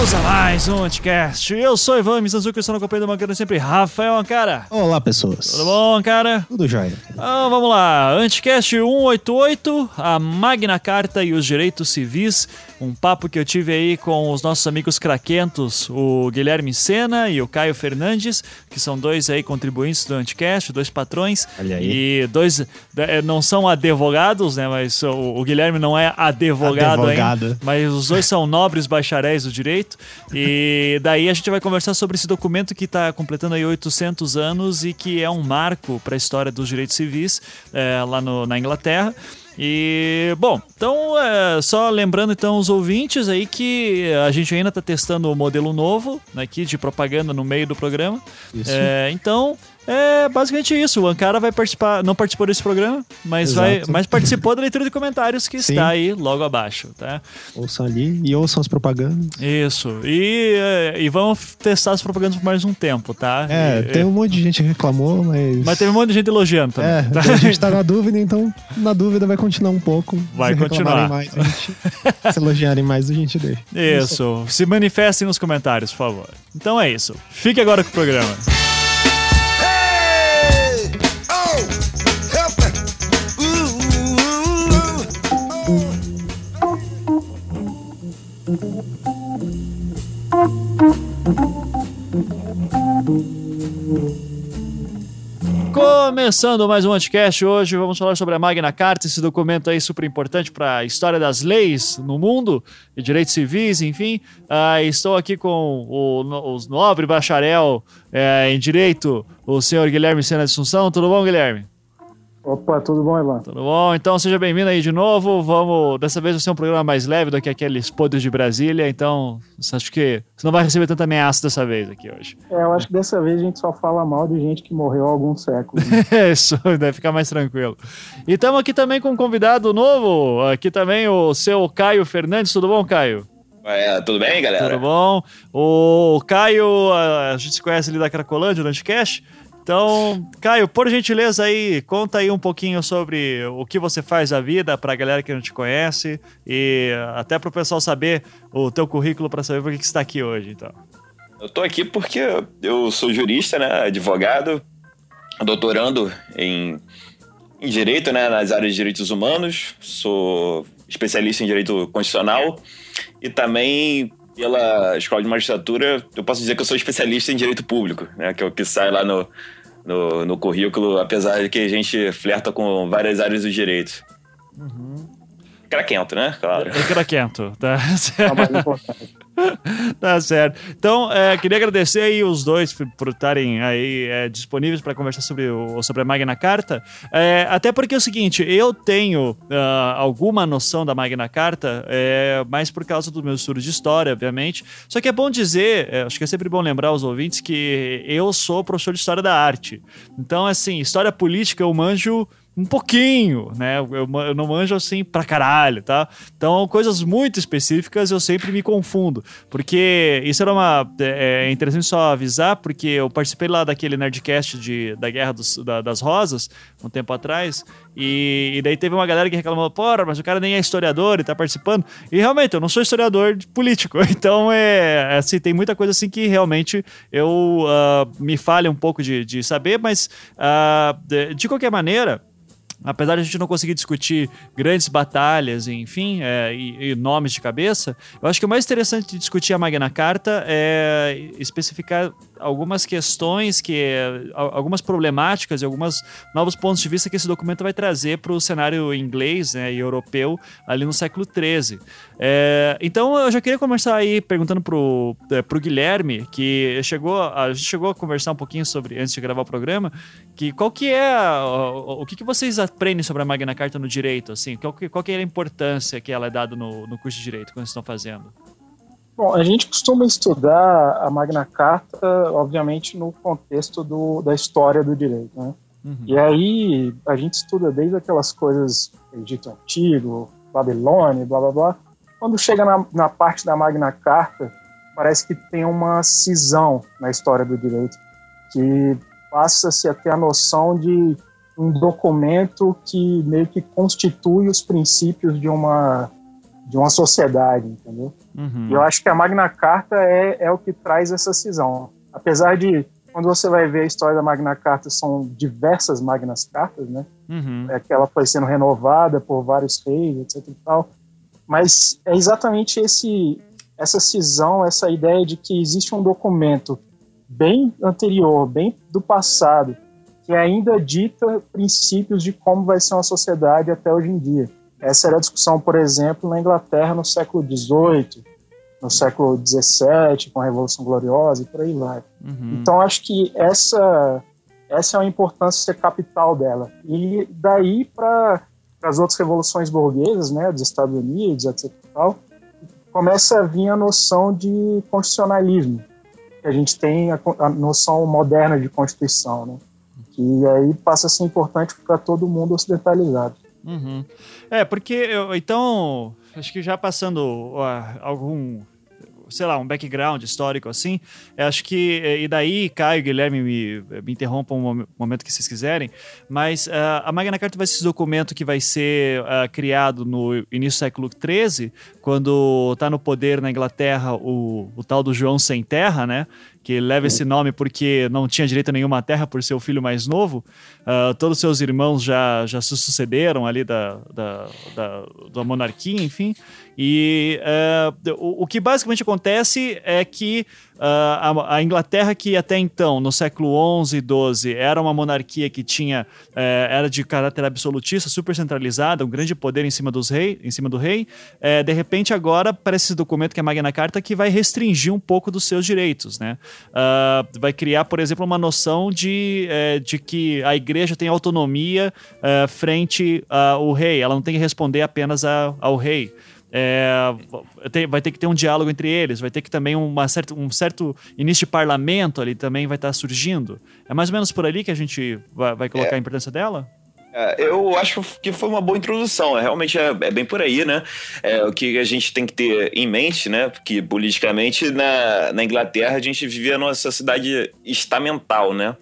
Bem-vindos a mais um Anticast. Eu sou Ivan Mizanzuki, eu estou na companhia do Mancano sempre, Rafael Ancara. Olá, pessoas. Tudo bom, Ancara? Tudo jóia. Então vamos lá, Anticast 188, a Magna Carta e os Direitos Civis, um papo que eu tive aí com os nossos amigos craquentos, o Guilherme Sena e o Caio Fernandes, que são dois aí contribuintes do Anticast, dois patrões. Olha aí. E dois, eh, não são advogados, né, mas o, o Guilherme não é advogado, Advogado. ainda, mas os dois são nobres bacharéis do direito. E daí a gente vai conversar sobre esse documento que está completando aí 800 anos e que é um marco para a história dos direitos civis eh, lá no- na Inglaterra. E, bom, então, é, só lembrando então os ouvintes aí que a gente ainda está testando o modelo novo aqui de propaganda no meio do programa. Isso. É, então, é basicamente isso. O Ankara vai participar, não participou desse programa, mas, vai, Exato. mas participou da leitura de comentários que Sim. está aí logo abaixo, tá? Ouçam ali e ouçam as propagandas. Isso. E, é, e vamos testar as propagandas por mais um tempo, tá? É, E- tem um monte de gente que reclamou, mas. Mas teve um monte de gente elogiando também. É, a gente tá na dúvida, então na dúvida vai continuar um pouco. Vai se continuar. Mais, a gente, se elogiarem mais, a gente deixa. Isso. Se manifestem nos comentários, por favor. Então é isso. Fique agora com o programa. Começando mais um podcast hoje, vamos falar sobre a Magna Carta, esse documento aí super importante para a história das leis no mundo e direitos civis, enfim. Ah, estou aqui com o, os nobre bacharel eh, em direito, o senhor Guilherme Sena de Assunção. Tudo bom, Guilherme? Opa, tudo bom, Ivan? Tudo bom? Então seja bem-vindo aí de novo. Vamos, dessa vez vai ser um programa mais leve do que aqueles podres de Brasília, então acho que você não vai receber tanta ameaça dessa vez aqui hoje. É, eu acho que dessa vez a gente só fala mal de gente que morreu há alguns séculos. né? Isso, deve ficar mais tranquilo. E estamos aqui também com um convidado novo, aqui também o seu Caio Fernandes. Tudo bom, Caio? É, tudo bem, galera? Tudo bom? O Caio, a a gente se conhece ali da Cracolândia, do Anticast. Então, Caio, por gentileza aí, conta aí um pouquinho sobre o que você faz da vida pra galera que não te conhece e até pro pessoal saber o teu currículo pra saber por que você está aqui hoje, então. Eu tô aqui porque eu sou jurista, né? Advogado, doutorando em, em direito, né? Nas áreas de direitos humanos. Sou especialista em direito constitucional e também pela escola de magistratura eu posso dizer que eu sou especialista em direito público, né? Que é o que sai lá no, no, no currículo, apesar de que a gente flerta com várias áreas do direito. Craquento, né? Claro. É craquento, tá? É o mais importante. Tá certo. Então, é, queria agradecer aí os dois por- estarem aí é, disponíveis para conversar sobre, o, sobre a Magna Carta. É, até porque é o seguinte, eu tenho ah, alguma noção da Magna Carta, é, mas por causa dos meus estudos de história, obviamente. Só que é bom dizer, é, acho que é sempre bom lembrar aos ouvintes que eu sou professor de História da Arte. Então, assim, história política eu manjo um pouquinho, né? Eu, eu não manjo assim pra caralho, tá? Então, coisas muito específicas eu sempre me confundo. Porque isso era uma. É é interessante só avisar, porque eu participei lá daquele Nerdcast de, da Guerra dos- da- das Rosas, um tempo atrás, e, e daí teve uma galera que reclamou, porra, mas o cara nem é historiador e tá participando. E realmente, eu não sou historiador político. Então, é. Assim, tem muita coisa assim que realmente eu ah, me falha um pouco de, de saber, mas ah, de, de qualquer maneira apesar de a gente não conseguir discutir grandes batalhas, enfim, é, e, e nomes de cabeça, eu acho que o mais interessante de discutir a Magna Carta é especificar algumas questões que al- algumas problemáticas e alguns novos pontos de vista que esse documento vai trazer para o cenário inglês né, e europeu ali no século XIII. É, então eu já queria começar aí perguntando pro, é, Guilherme, que chegou, a gente chegou a conversar um pouquinho sobre, antes de gravar o programa, que qual que é a- o, o que, que vocês aprendem sobre a Magna Carta no direito, assim? Qual que, qual que é a importância que ela é dada no, no curso de direito quando estão fazendo? Bom, a gente costuma estudar a Magna Carta, obviamente, no contexto do, da história do direito, né? Uhum. E aí a gente estuda desde aquelas coisas Egito Antigo, Babilônia, blá blá blá. Quando chega na, na parte da Magna Carta, parece que tem uma cisão na história do direito, que passa-se a ter a noção de um documento que meio que constitui os princípios de uma, de uma sociedade, entendeu? Uhum. E eu acho que a Magna Carta é, é o que traz essa cisão. Apesar de, quando você vai ver a história da Magna Carta, são diversas Magnas Cartas, né? Uhum. É que ela foi sendo renovada por vários reis, etc e tal. Mas é exatamente esse, essa cisão, essa ideia de que existe um documento bem anterior, bem do passado, que ainda dita princípios de como vai ser uma sociedade até hoje em dia. Essa era a discussão, por exemplo, na Inglaterra no século XVIII, no século XVII, com a Revolução Gloriosa e por aí vai. Uhum. Então acho que essa essa é a importância capital dela. E daí para as outras revoluções burguesas, né, dos Estados Unidos, etc. tal, começa a vir a noção de constitucionalismo. A gente tem a, a noção moderna de constituição, né? Que aí passa a ser importante para todo mundo ocidentalizado. Uhum. É, porque eu, então, acho que já passando algum, sei lá, um background histórico assim, eu acho que, eh, e daí Caio Guilherme me, me interrompam um mom- momento que vocês quiserem, mas ah, a Magna Carta vai ser esse documento que vai ser ah, criado no início do século XIII, quando está no poder na Inglaterra o, o tal do João Sem Terra, né? Que leva esse nome porque não tinha direito a nenhuma terra por ser o filho mais novo. Ah, todos os seus irmãos já, já se sucederam ali da, da, da, da monarquia, enfim. E ah, o, o que basicamente acontece é que ah, a, a Inglaterra, que até então, no século XI e XII, era uma monarquia que tinha eh, era de caráter absolutista, super centralizada, um grande poder em cima, dos rei, em cima do rei, eh, de repente agora parece esse documento que é a Magna Carta que vai restringir um pouco dos seus direitos, né? Ah, vai criar, por exemplo, uma noção de, eh, de que a igreja tem autonomia frente ao rei, ela não tem que responder apenas a- ao rei. É, vai ter que ter um diálogo entre eles, vai ter que também uma certa, um certo início de parlamento ali também vai estar surgindo. É mais ou menos por ali que a gente vai, vai colocar É. a importância dela? É, eu acho que foi uma boa introdução. é, Realmente é, é bem por aí, né? É, o que a gente tem que ter em mente, né? Porque politicamente na, na Inglaterra a gente vivia numa sociedade estamental, né?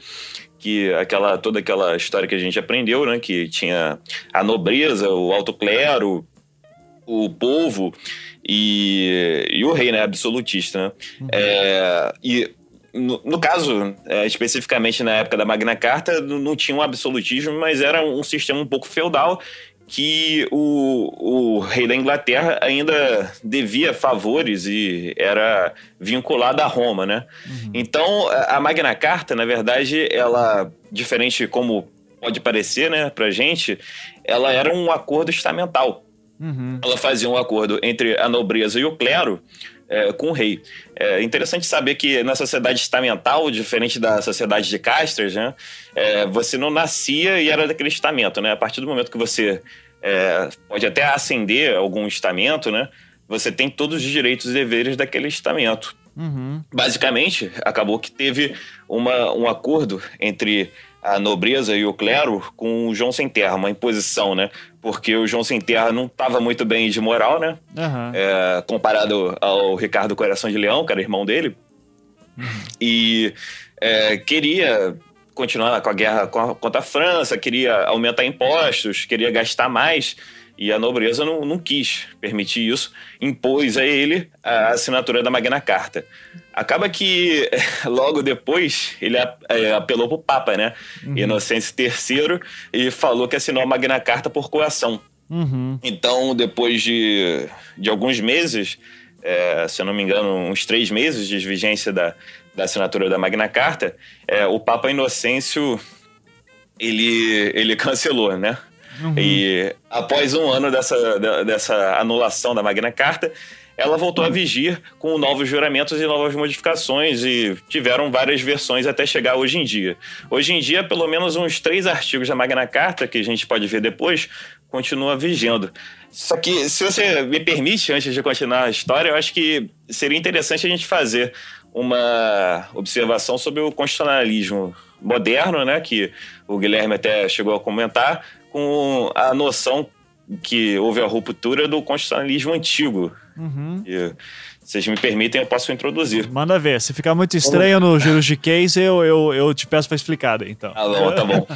Que aquela, toda aquela história que a gente aprendeu, né? Que tinha a nobreza, o alto clero, o povo e, e o rei, né? Absolutista, né? É, e no, no caso, é, especificamente na época da Magna Carta, não, não tinha um absolutismo, mas era um sistema um pouco feudal que o, o rei da Inglaterra ainda devia favores e era vinculado a Roma, né? Então, a a Magna Carta, na verdade, ela, diferente como pode parecer, né, pra gente, ela era um acordo estamental Uhum. ela fazia um acordo entre a nobreza e o clero é, com o rei. É interessante saber que na sociedade estamental, diferente da sociedade de castas, né, é, você não nascia e era daquele estamento. Né? A partir do momento que você é, pode até ascender algum estamento, né, você tem todos os direitos e deveres daquele estamento. Uhum. Basicamente, acabou que teve uma, um acordo entre a nobreza e o clero com o João Sem Terra, uma imposição, né? Porque o João Sem Terra não estava muito bem de moral, né? Aham. É, comparado ao Ricardo Coração de Leão, que era irmão dele. E é, queria continuar com a guerra contra a França, queria aumentar impostos, queria gastar mais. E a nobreza não, não quis permitir isso, impôs a ele a assinatura da Magna Carta. Acaba que, logo depois, ele é, apelou para o Papa, né? Inocêncio III, e falou que assinou a Magna Carta por coação. Uhum. Então, depois de, de alguns meses, é, se eu não me engano, uns três meses de vigência da, da assinatura da Magna Carta, é, o Papa Inocêncio ele, ele cancelou, né? E após um ano dessa, dessa anulação da Magna Carta, ela voltou a vigir com novos juramentos e novas modificações e tiveram várias versões até chegar hoje em dia. Hoje em dia, pelo menos uns três artigos da Magna Carta, que a gente pode ver depois, continua vigendo. Só que, se você me permite, antes de continuar a história, eu acho que seria interessante a gente fazer uma observação sobre o constitucionalismo moderno, né, que o Guilherme até chegou a comentar, com a noção que houve a ruptura do constitucionalismo antigo. Uhum. E, se vocês me permitem, eu posso introduzir. Manda ver. Se ficar muito estranho no juridiquês, eu, eu, eu te peço para explicar daí, então. Tá bom, tá bom.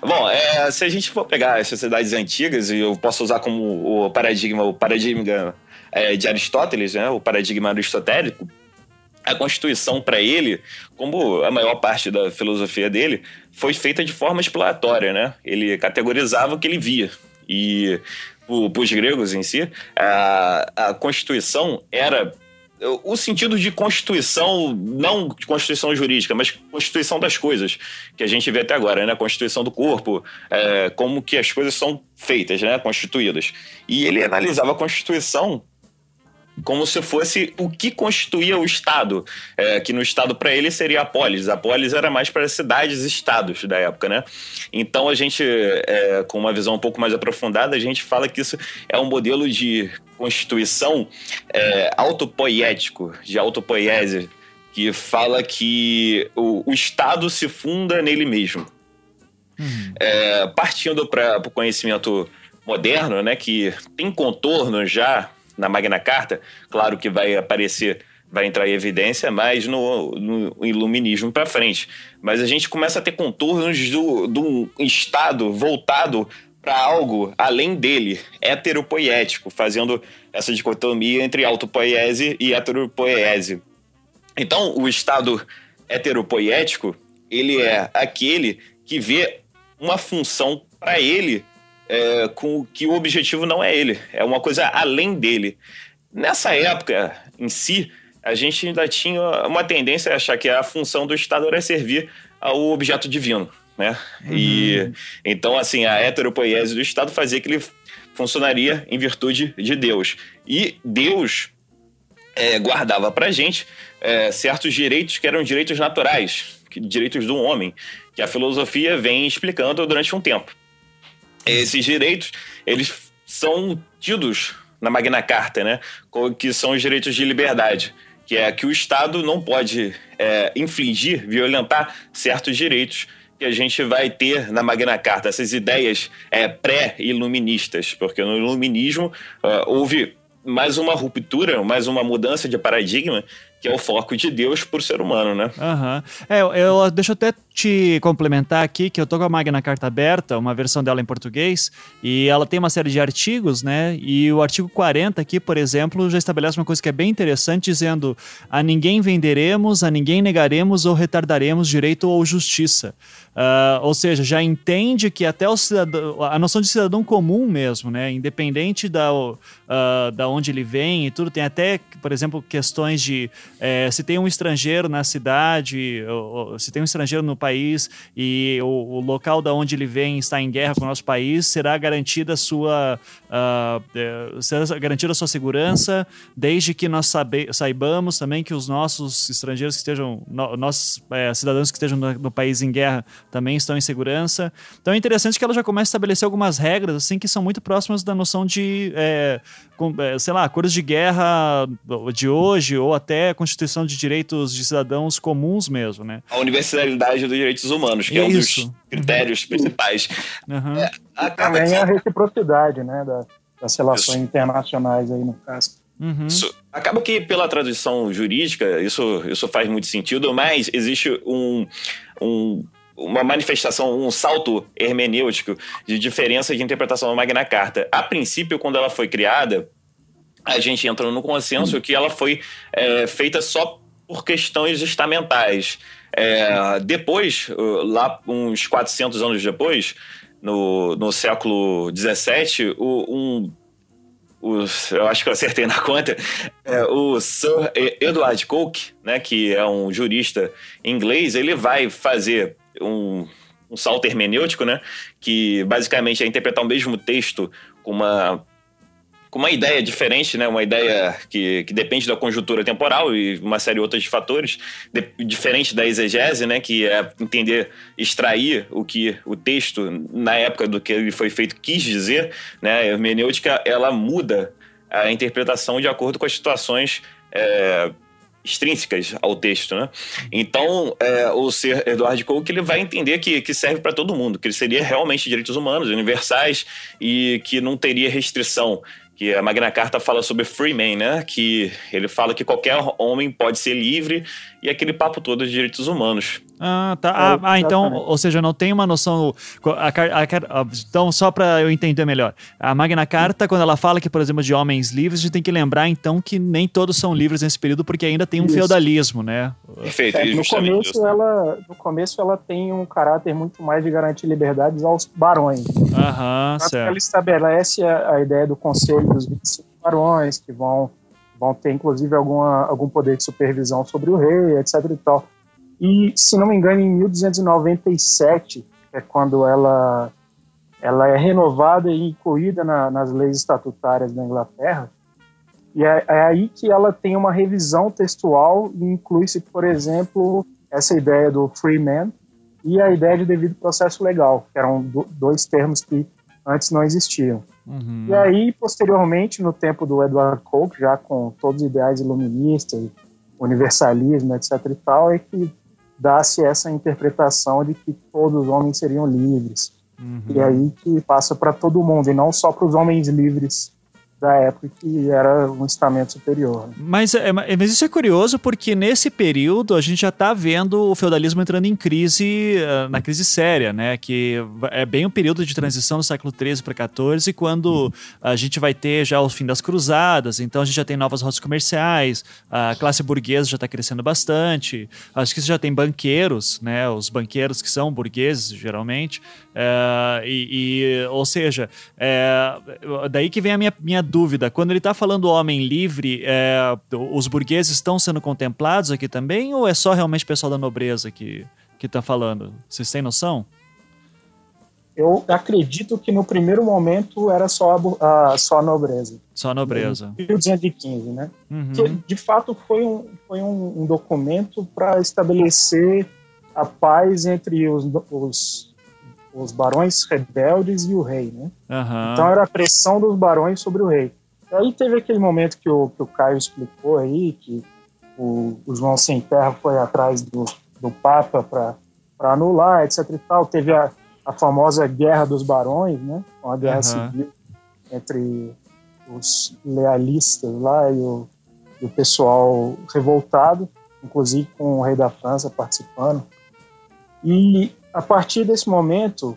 bom, é, se a gente for pegar as sociedades antigas, e eu posso usar como o paradigma, o paradigma é, de Aristóteles, né, o paradigma aristotélico, a Constituição para ele, como a maior parte da filosofia dele, foi feita de forma exploratória, né? Ele categorizava o que ele via. E para os gregos em si, a, a Constituição era o sentido de constituição, não de constituição jurídica, mas constituição das coisas, que a gente vê até agora, né? Constituição do corpo, é, como que as coisas são feitas, né? Constituídas. E ele analisava a Constituição como se fosse o que constituía o Estado, é, que no Estado para ele seria a polis. A polis era mais para cidades e estados da época, né? Então a gente, é, com uma visão um pouco mais aprofundada, a gente fala que isso é um modelo de constituição é, autopoético, de autopoiese, que fala que o, o Estado se funda nele mesmo. Uhum. É, partindo para o conhecimento moderno, né, que tem contornos já na Magna Carta, claro que vai aparecer, vai entrar em evidência mais no, no iluminismo para frente. Mas a gente começa a ter contornos do, do Estado voltado para algo além dele, heteropoético, fazendo essa dicotomia entre autopoiese e heteropoiese. Então, o Estado heteropoético, ele é aquele que vê uma função para ele é, com que o objetivo não é ele, é uma coisa além dele. Nessa época em si, a gente ainda tinha uma tendência a achar que a função do Estado era servir ao objeto divino, né? Uhum. E então assim a heteropoiese do Estado fazia que ele funcionaria em virtude de Deus e Deus é, guardava para gente é, certos direitos que eram direitos naturais, direitos do homem, que a filosofia vem explicando durante um tempo. Esses direitos, eles são tidos na Magna Carta, né? Que são os direitos de liberdade, que é que o Estado não pode é, infligir, violentar certos direitos que a gente vai ter na Magna Carta, essas ideias é, pré-iluministas, porque no iluminismo uh, houve mais uma ruptura, mais uma mudança de paradigma que é o foco de Deus por ser humano, né? Aham. Uhum. É, eu, eu, deixa até te complementar aqui, que eu tô com a Magna Carta aberta, uma versão dela em português, e ela tem uma série de artigos, né? E o artigo 40 aqui, por exemplo, já estabelece uma coisa que é bem interessante, dizendo a ninguém venderemos, a ninguém negaremos ou retardaremos direito ou justiça. Uh, ou seja, já entende que até o cidadão, a noção de cidadão comum mesmo, né, independente da, uh, da onde ele vem e tudo, tem até, por exemplo, questões de é, se tem um estrangeiro na cidade, ou, ou, se tem um estrangeiro no país e o, o, local da onde ele vem está em guerra com o nosso país, será garantida sua, uh, será garantida sua segurança, desde que nós saibamos também que os nossos estrangeiros que estejam, no, nossos é, cidadãos que estejam no, no país em guerra também estão em segurança. Então é interessante que ela já começa a estabelecer algumas regras assim que são muito próximas da noção de, é, com, é, sei lá, acordos de guerra de hoje ou até a constituição de direitos de cidadãos comuns mesmo, né? A universalidade dos direitos humanos, que é, é um dos critérios uhum. principais. Uhum. É, Também a reciprocidade, né, da, das relações isso. internacionais aí no caso. Uhum. Isso, acaba que pela tradução jurídica isso, isso faz muito sentido, mas existe um, um uma manifestação, um salto hermenêutico de diferença de interpretação da Magna Carta. A princípio, quando ela foi criada, a gente entrou no consenso que ela foi é, feita só por questões estamentais. É, depois, lá uns 400 anos depois, no, no século XVII, um, eu acho que eu acertei na conta, é, o Sir Edward Coke, né, que é um jurista inglês, ele vai fazer um, um salto hermenêutico, né? Que basicamente é interpretar o mesmo texto com uma com uma ideia diferente, né? Uma ideia que, que depende da conjuntura temporal e uma série de outros fatores, de, diferente da exegese, né? Que é entender, extrair o que o texto, na época do que ele foi feito, quis dizer, né? A hermenêutica, ela muda a interpretação de acordo com as situações é, extrínsecas ao texto, né? Então, é, o ser Edward Coke ele vai entender que, que serve para todo mundo, que ele seria realmente direitos humanos, universais e que não teria restrição que a Magna Carta fala sobre free man, né? Que ele fala que qualquer homem pode ser livre e aquele papo todo de direitos humanos. Ah, tá. Ah, ah, então, ou seja, não tem uma noção. A, a, a, então, só para eu entender melhor. A Magna Carta, quando ela fala que, por exemplo, de homens livres, a gente tem que lembrar, então, que nem todos são livres nesse período, porque ainda tem um Isso. feudalismo, né? Perfeito. É, no, começo, ela, no começo, ela tem um caráter muito mais de garantir liberdades aos barões. Aham, certo. Ela estabelece a, a ideia do Conselho dos 25 barões, que vão, vão ter, inclusive, alguma, algum poder de supervisão sobre o rei, etc e tal. E, se não me engano, em 1297, é quando ela, ela é renovada e incluída na, nas leis estatutárias da Inglaterra, e é, é, aí que ela tem uma revisão textual e inclui-se, por exemplo, essa ideia do free man e a ideia de devido processo legal, que eram do, dois termos que antes não existiam. Uhum. E aí, posteriormente, no tempo do Edward Coke, já com todos os ideais iluministas, universalismo, etc e tal, é que dá-se essa interpretação de que todos os homens seriam livres. Uhum. E aí que passa para todo mundo, e não só para os homens livres da época que era um estamento superior. Mas, é, mas isso é curioso porque nesse período a gente já está vendo o feudalismo entrando em crise, eh, na crise séria, né? Que é bem um período de transição do século XIII para XIV, quando a gente vai ter já o fim das cruzadas, então a gente já tem novas rotas comerciais, a classe burguesa já está crescendo bastante, acho que você já tem banqueiros, né? Os banqueiros que são burgueses, geralmente, é, e, e, ou seja, é, daí que vem a minha, minha dúvida. Quando ele está falando homem livre, é, os burgueses estão sendo contemplados aqui também ou é só realmente o pessoal da nobreza que está falando? Vocês têm noção? Eu acredito que no primeiro momento era só a, a só a nobreza. Só a nobreza. Em 1215, né? Uhum. Que de fato foi um, foi um, um documento para estabelecer a paz entre os, os os barões rebeldes e o rei, né? Uhum. Então era a pressão dos barões sobre o rei. E aí teve aquele momento que o, que o Caio explicou aí, que o, o João Sem Terra foi atrás do, do Papa para anular, etc e tal. Teve a, a famosa Guerra dos Barões, né? Uma guerra uhum. civil entre os lealistas lá e o, e o pessoal revoltado, inclusive com o rei da França participando. E a partir desse momento,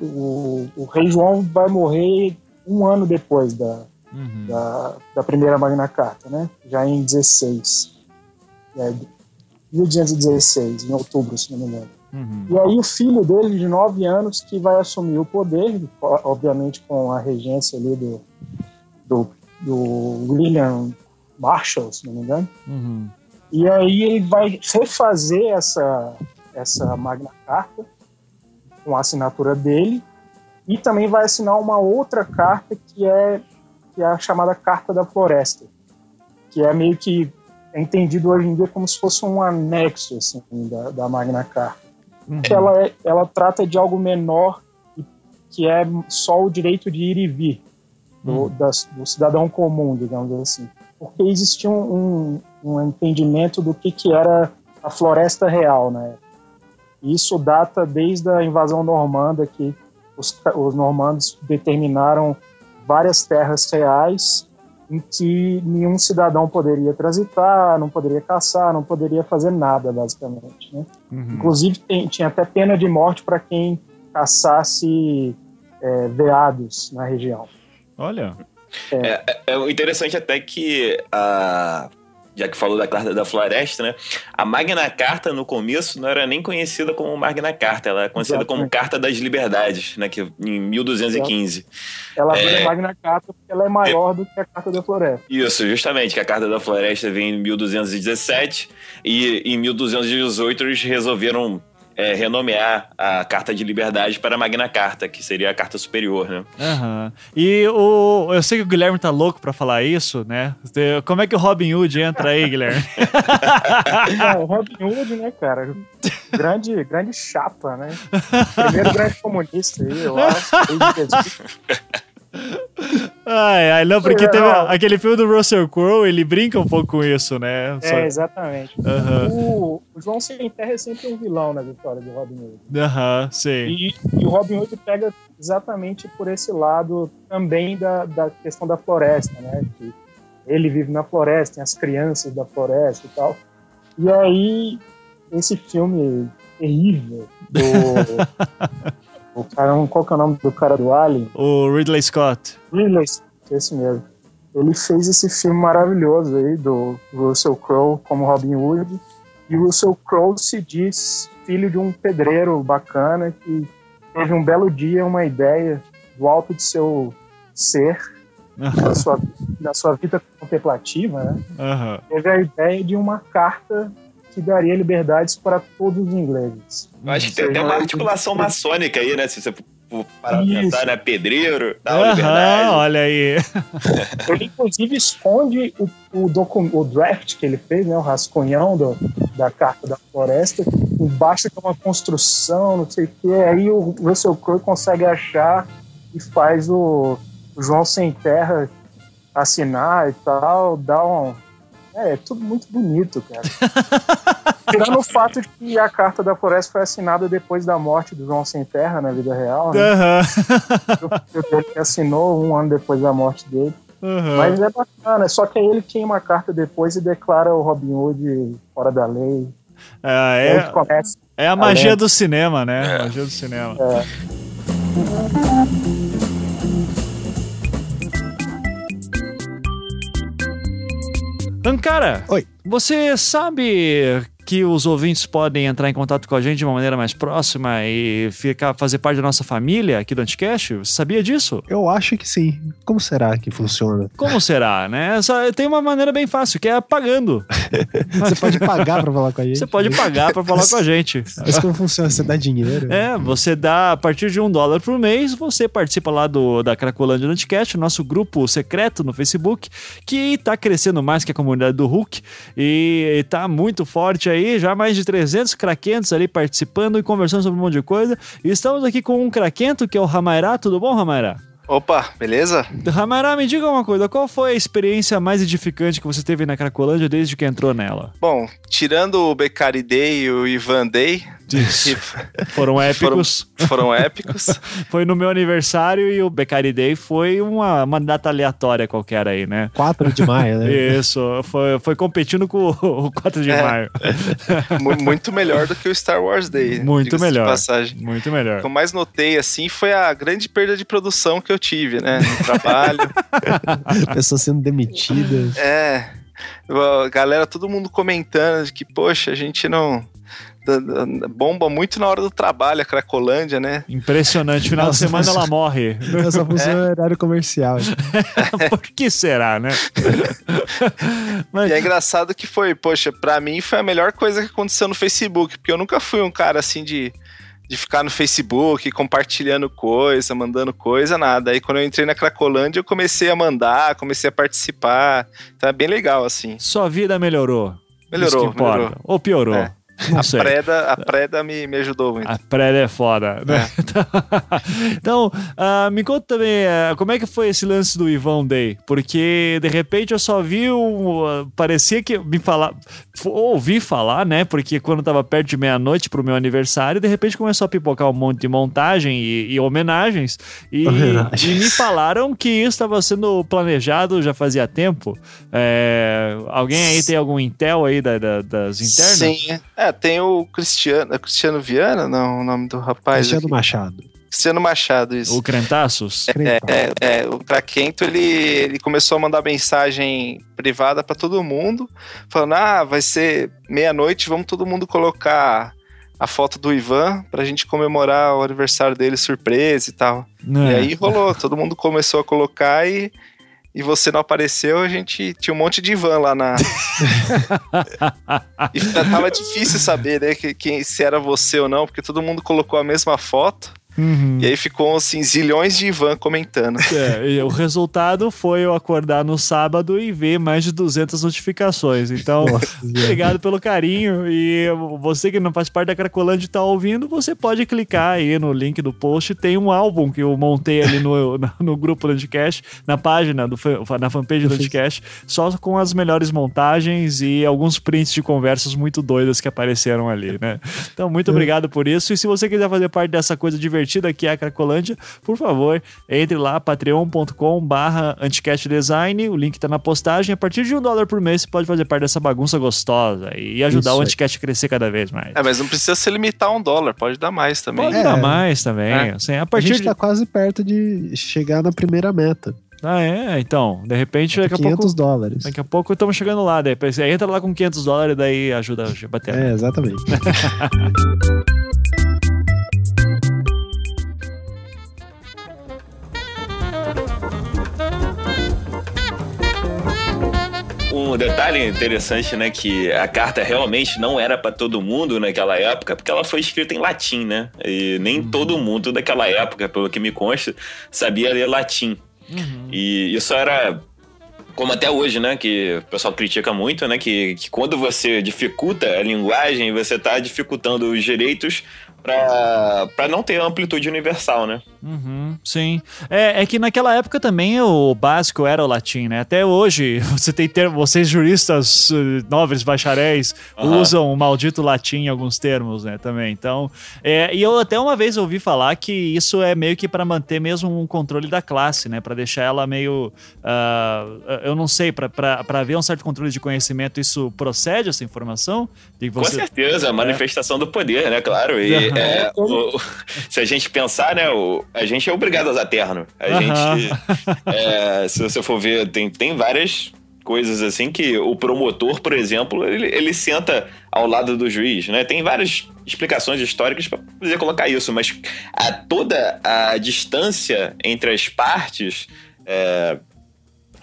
o, o, rei João vai morrer um ano depois da, uhum. da, da, primeira Magna Carta, né? já em 16. É, 1216, em outubro, se não me engano. Uhum. E aí o filho dele, de 9 anos, que vai assumir o poder, obviamente com a regência ali do, do, do William Marshall, se não me engano. Uhum. E aí ele vai refazer essa, essa Magna Carta com a assinatura dele e também vai assinar uma outra carta que é, que é a chamada Carta da Floresta, que é meio que é entendido hoje em dia como se fosse um anexo assim, da, da Magna Carta. Uhum. Ela, é, ela trata de algo menor que é só o direito de ir e vir do, uhum. da, do cidadão comum, digamos assim. Porque existia um, um, um entendimento do que, que era a floresta real na época. Isso data desde a invasão normanda, que os, os normandos determinaram várias terras reais em que nenhum cidadão poderia transitar, não poderia caçar, não poderia fazer nada, basicamente. Né? Uhum. Inclusive, tem, tinha até pena de morte para quem caçasse é, veados na região. Olha. É. É, é interessante até que a já que falou da Carta da Floresta, né? A Magna Carta, no começo, não era nem conhecida como Magna Carta, ela é conhecida Exatamente. como Carta das Liberdades, né? Que, em 1215. Ela é Magna Carta porque ela é maior é... do que a Carta da Floresta. Isso, justamente, que a Carta da Floresta vem em 1217 e em 1218 eles resolveram é, renomear a Carta de Liberdade para a Magna Carta, que seria a Carta Superior, né? Aham. E o, eu sei que o Guilherme tá louco pra falar isso, né? Como é que o Robin Hood entra aí, Guilherme? Não, o Robin Hood, né, cara? Grande, grande chapa, né? Primeiro grande comunista aí, eu acho. Ai, ai, não, porque teve aquele filme do Russell Crowe, ele brinca um pouco com isso, né? Só- É, exatamente. Aham. O, João Sem Terra é sempre um vilão na vitória do Robin Hood. Aham, sim. E, e o Robin Hood pega exatamente por esse lado também da, da questão da floresta, né? Que ele vive na floresta, tem as crianças da floresta e tal. E aí, esse filme terrível do. o cara, qual que é o nome do cara do Alien? O Ridley Scott. Ridley Scott, esse mesmo. Ele fez esse filme maravilhoso aí do Russell Crowe como Robin Hood. E o Russell Crowe se diz filho de um pedreiro bacana que teve um belo dia uma ideia do alto de seu ser, da sua, da sua vida contemplativa, né? Aham. Teve a ideia de uma carta que daria liberdades para todos os ingleses. Eu acho que tem até uma articulação maçônica aí, né? Se você for parar pra Isso. pensar, né? Pedreiro, tal, Aham, liberdade. olha aí. Ele, inclusive, esconde o, o, o draft que ele fez, né, o rascunhão do- da Carta da Floresta, embaixo de uma construção, não sei o que. Aí o Russell Crowe consegue achar e faz o, o João Sem Terra assinar e tal, dá um. É, é tudo muito bonito, cara. Tirando o fato de que a Carta da Floresta foi assinada depois da morte do João Sem Terra na vida real, né? Aham. O filho dele que assinou um ano depois da morte dele. Aham. Mas é bacana, só que aí ele queima a carta depois e declara o Robin Hood fora da lei. Ah, É, é, começa. é a magia lenda. do cinema, né? A magia do cinema. É. Ancara, Oi. você sabe que os ouvintes podem entrar em contato com a gente de uma maneira mais próxima e ficar, fazer parte da nossa família aqui do Anticast? Você sabia disso? Eu acho que sim. Como será que funciona? Como será, né? Só- Tem uma maneira bem fácil, que é pagando. Você pode pagar pra falar com a gente. Você pode pagar pra falar com a gente. Mas como funciona? Você dá dinheiro? É, você dá a partir de um dólar por mês, você participa lá do da Cracolândia do Anticast, nosso grupo secreto no Facebook, que tá crescendo mais que a comunidade do Hulk e, e tá muito forte aí, já mais de 300 craquentos ali participando e conversando sobre um monte de coisa. E estamos aqui com um craquento que é o Ramairá. Tudo bom, Ramairá? Opa, beleza? Ramairá, me diga uma coisa, qual foi a experiência mais edificante que você teve na Cracolândia desde que entrou nela? Bom, tirando o Beccari Day e o Ivan Day, Isso. que Foram épicos. foram épicos, Foi no meu aniversário e o Beccari Day foi uma, uma data aleatória qualquer aí, né? 4 de maio, né? Isso, foi, foi competindo com o o 4 de É. maio. mu- muito melhor do que o Star Wars Day. Muito melhor. Passagem. Muito O melhor. que eu mais notei, assim, foi a grande perda de produção que eu tive, né? No trabalho. Pessoas sendo demitidas. é. Galera, todo mundo comentando de que, poxa, a gente não. Bomba muito na hora do trabalho, a Cracolândia, né? Impressionante. Final Nossa, de semana mas- ela morre. Só funciona no horário comercial. Por que será, né? Mas, E é engraçado que foi, poxa, pra mim foi a melhor coisa que aconteceu no Facebook, porque eu nunca fui um cara assim de, de ficar no Facebook compartilhando coisa, mandando coisa, nada. Aí quando eu entrei na Cracolândia, eu comecei a mandar, comecei a participar. Então é bem legal, assim. sua vida melhorou. Melhorou, melhorou. Ou piorou. É. Não A sei. preda, a preda me, me ajudou muito. A prédia é foda. né? então, ah, me conta também, ah, como é que foi esse lance do Ivan Day? Porque, de repente, eu só vi um... ah, parecia que me falar... Ouvi falar, né? Porque quando tava perto de meia-noite pro meu aniversário, de repente começou a pipocar um monte de montagem e, e homenagens. E, Homenagens. e me falaram que isso estava sendo planejado já fazia tempo. É, alguém aí tem algum intel aí da- da- das internas? Sim, é, tem o Cristiano, é Cristiano Viana, não, o nome do rapaz. Cristiano aqui. Machado. Cristiano Machado, isso. O Crentaços? É, é, o Craquento, ele, ele começou a mandar mensagem privada pra todo mundo, falando, ah, vai ser meia-noite, vamos todo mundo colocar a foto do Ivan pra gente comemorar o aniversário dele surpresa e tal. É. E aí rolou, todo mundo começou a colocar e, e você não apareceu, a gente tinha um monte de van lá na. e tava difícil saber, né, que, quem, se era você ou não, porque todo mundo colocou a mesma foto. Uhum. E aí ficou assim, zilhões de Ivan comentando. É, e o resultado foi eu acordar no sábado e ver mais de 200 notificações. Então, obrigado pelo carinho. E você que não faz parte da Cracolândia e tá ouvindo, você pode clicar aí no link do post. Tem um álbum que eu montei ali no, no, no grupo do Anticast, na página, do, na fanpage do Anticast, só com as melhores montagens e alguns prints de conversas muito doidas que apareceram ali, né? Então, muito obrigado por isso. E se você quiser fazer parte dessa coisa divertida que é a Cracolândia, por favor, entre lá, patreon.com barra anticastdesign, o link tá na postagem. A partir de um dólar por mês, você pode fazer parte dessa bagunça gostosa e ajudar Isso o aí. Anticast a crescer cada vez mais. É, mas não precisa se limitar a um dólar, pode dar mais também. Pode É. dar mais também. É. Assim, a A partir gente de... tá quase perto de chegar na primeira meta. Ah, é? Então, de repente, daqui a 500 pouco... dólares. Daqui a pouco estamos chegando lá. Daí você entra lá com 500 dólares, daí ajuda a bater. É, exatamente. Um detalhe interessante, né, que a carta realmente não era para todo mundo naquela época, porque ela foi escrita em latim, né? E nem todo mundo daquela época, pelo que me consta, sabia ler latim. E isso era como até hoje, né, que o pessoal critica muito, né, que, que quando você dificulta a linguagem, você está dificultando os direitos para não ter amplitude universal, né? Uhum, sim. É, é que naquela época também o básico era o latim, né? Até hoje, você tem termo, vocês juristas eh, nobres, bacharéis, Aham. usam o maldito latim em alguns termos, né? Também. Então, é, e eu até uma vez ouvi falar que isso é meio que para manter mesmo um controle da classe, né? Para deixar ela meio. ah, eu não sei, para haver um certo controle de conhecimento, isso procede essa informação? De Com certeza, a manifestação do poder, né? Claro. E é, o- o- se a gente pensar, né? o- a gente é obrigado a usar terno. A gente. é, se você for ver, tem, tem várias coisas assim que o promotor, por exemplo, ele, ele senta ao lado do juiz, né? Tem várias explicações históricas para poder colocar isso, mas a, toda a distância entre as partes. é,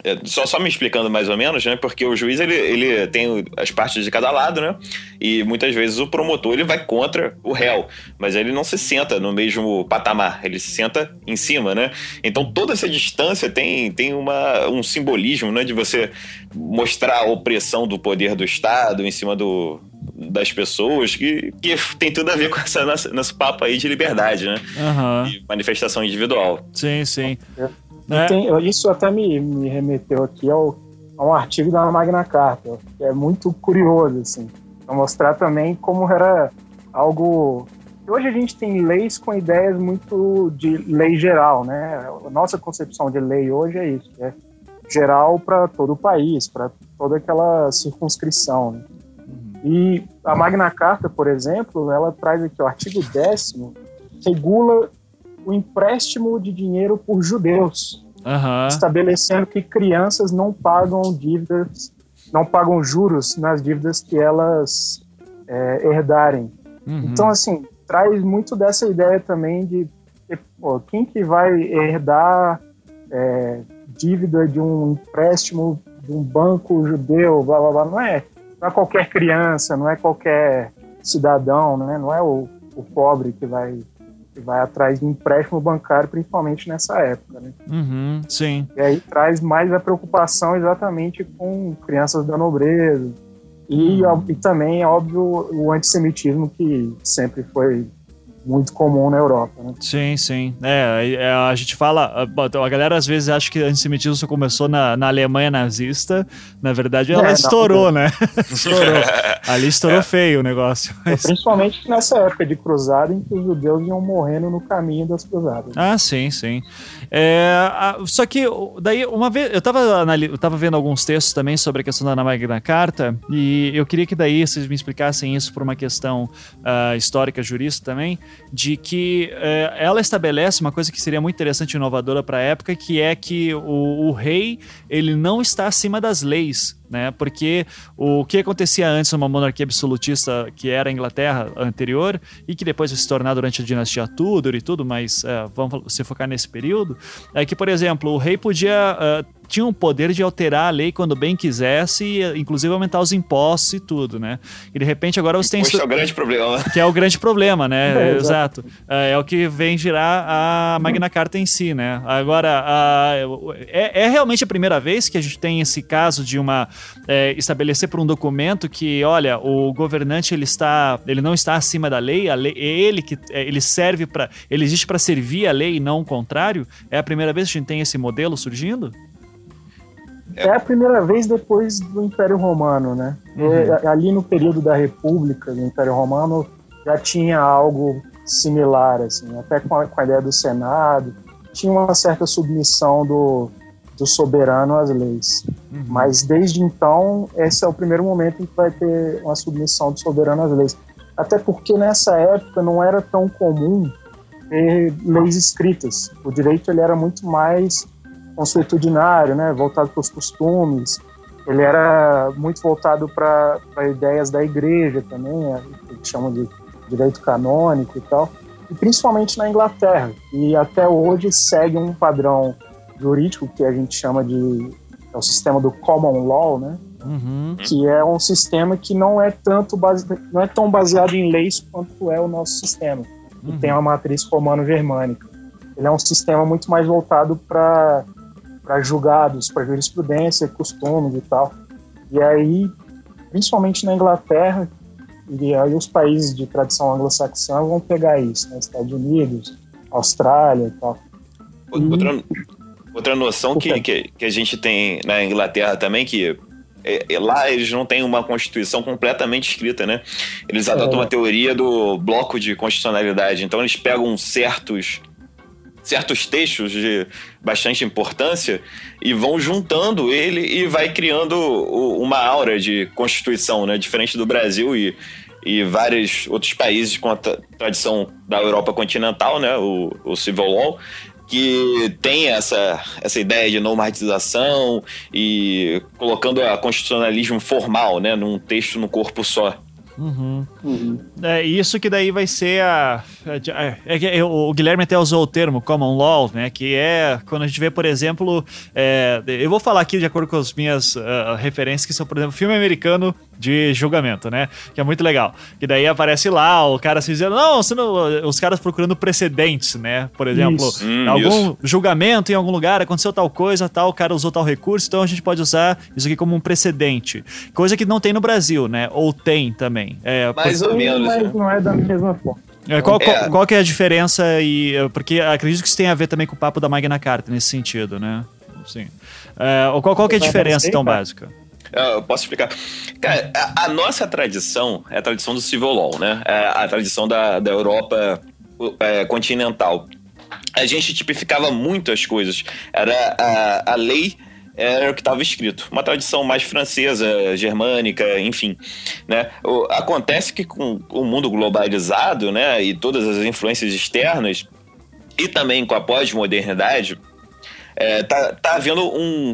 é, só, só me explicando mais ou menos, né? Porque o juiz ele, ele tem as partes de cada lado, né? E muitas vezes o promotor ele vai contra o réu, mas ele não se senta no mesmo patamar, ele se senta em cima, né? Então toda essa distância tem, tem uma, um simbolismo, né? De você mostrar a opressão do poder do Estado em cima do, das pessoas, que, que tem tudo a ver com essa nossa, nosso papo aí de liberdade, né? E manifestação individual. Sim, sim. E É. tem- isso até me, me remeteu aqui ao, a um artigo da Magna Carta, que é muito curioso, assim, para mostrar também como era algo. Hoje a gente tem leis com ideias muito de lei geral, né? A nossa concepção de lei hoje é isso, é geral para todo o país, para toda aquela circunscrição. né? E a Magna Carta, por exemplo, ela traz aqui o artigo 10 regula o empréstimo de dinheiro por judeus, Aham. estabelecendo que crianças não pagam dívidas, não pagam juros nas dívidas que elas é, herdarem. Uhum. Então, assim, traz muito dessa ideia também de pô, quem que vai herdar é, dívida de um empréstimo de um banco judeu, blá blá blá, não é, não é qualquer criança, não é qualquer cidadão, né? não é o, o pobre que vai, vai atrás de empréstimo bancário, principalmente nessa época. Né? Uhum, sim. E aí traz mais a preocupação exatamente com crianças da nobreza. E, ó- e também, óbvio, o antissemitismo que sempre foi muito comum na Europa. Né? Sim, sim. É, é, a gente fala. A, a galera às vezes acha que o antissemitismo só começou na, na Alemanha nazista. Na verdade, ela É, não, estourou, né? estourou. Ali estourou feio o negócio. Mas- Principalmente nessa época de cruzada em que os judeus iam morrendo no caminho das cruzadas. Ah, sim, sim. É, a- só que daí, uma vez, eu tava, anali- eu tava vendo alguns textos também sobre a questão da Magna Carta, e eu queria que daí vocês me explicassem isso por uma questão ah, histórica, jurista também, de que eh, ela estabelece uma coisa que seria muito interessante e inovadora para a época, que é que o, o rei, ele não está acima das leis. Né? Porque o que acontecia antes numa monarquia absolutista que era a Inglaterra anterior e que depois vai se tornar durante a dinastia Tudor e tudo, mas é, vamos se focar nesse período, é que, por exemplo, o rei podia uh, tinha o poder de alterar a lei quando bem quisesse, inclusive aumentar os impostos e tudo, né? E de repente agora você tem. Isso é o grande problema. Que é o grande problema, né? É, exato. É, é, o que vem girar a Magna Carta em si, né? Agora, a, é, é, realmente a primeira vez que a gente tem esse caso de uma. É, estabelecer por um documento que, olha, o governante ele está. ele não está acima da lei, a lei é ele que. É, ele serve para. ele existe para servir a lei e não o contrário. É a primeira vez que a gente tem esse modelo surgindo? É a primeira vez depois do Império Romano, né? Uhum. É, ali no período da República, do Império Romano, já tinha algo similar, assim, até com a, com a ideia do Senado, tinha uma certa submissão do, do soberano às leis. Uhum. Mas desde então, esse é o primeiro momento em que vai ter uma submissão do soberano às leis. Até porque nessa época não era tão comum ter leis escritas. O direito ele era muito mais consuetudinário, né, voltado para os costumes. Ele era muito voltado para ideias da igreja também, né, que chamam de direito canônico e tal, e principalmente na Inglaterra. E até hoje segue um padrão jurídico que a gente chama de é o sistema do common law, né? Uhum. Que é um sistema que não é tanto base, não é tão baseado em leis quanto é o nosso sistema, que uhum. tem uma matriz romano-germânica. Ele é um sistema muito mais voltado para para julgados, para jurisprudência, costumes e tal. E aí, principalmente na Inglaterra, e aí os países de tradição anglo-saxã vão pegar isso, né? Estados Unidos, Austrália e tal. Outra, outra noção que, que, que, a gente tem na Inglaterra também, que é, é, lá eles não têm uma constituição completamente escrita, né? Eles adotam é. a teoria do bloco de constitucionalidade. Então eles pegam certos certos textos de bastante importância e vão juntando ele e vai criando uma aura de constituição, né? Diferente do Brasil e, e vários outros países com a tradição da Europa continental, né? O, o Civil Law, que tem essa, essa ideia de normatização e colocando a constitucionalismo formal, né? Num texto no corpo só. Uhum. Uhum. É isso que daí vai ser a. É, o Guilherme até usou o termo common law, né? Que é quando a gente vê, por exemplo. É, eu vou falar aqui de acordo com as minhas uh, referências, que são, por exemplo, filme americano de julgamento, né? Que é muito legal. Que daí aparece lá o cara se dizendo, não, não os caras procurando precedentes, né? Por exemplo, hum, algum isso. julgamento em algum lugar, aconteceu tal coisa, tal, o cara usou tal recurso, então a gente pode usar isso aqui como um precedente. Coisa que não tem no Brasil, né? Ou tem também. É, Mais ou menos. Mas né? não é da mesma forma. É, qual, qual, é. qual, que é a diferença? E, porque acredito que isso tem a ver também com o papo da Magna Carta nesse sentido, né? Sim. É, qual, qual que é a diferença, então, básica? Eu posso explicar. Cara, a, a, nossa tradição é a tradição do civil law, né? É a tradição da, da Europa é, continental. A gente tipificava muito as coisas. Era a, a lei era o que estava escrito. Uma tradição mais francesa, germânica, enfim. Né? O, acontece que com o mundo globalizado né, e todas as influências externas, e também com a pós-modernidade, é, tá, tá havendo um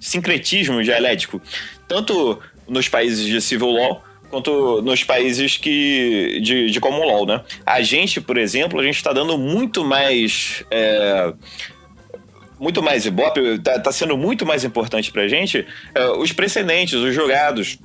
sincretismo dialético, tanto nos países de civil law quanto nos países que de, de common law, né? A gente, por exemplo, a gente está dando muito mais é, muito mais ibope, tá, tá, sendo muito mais importante pra gente é, os precedentes, os jogados.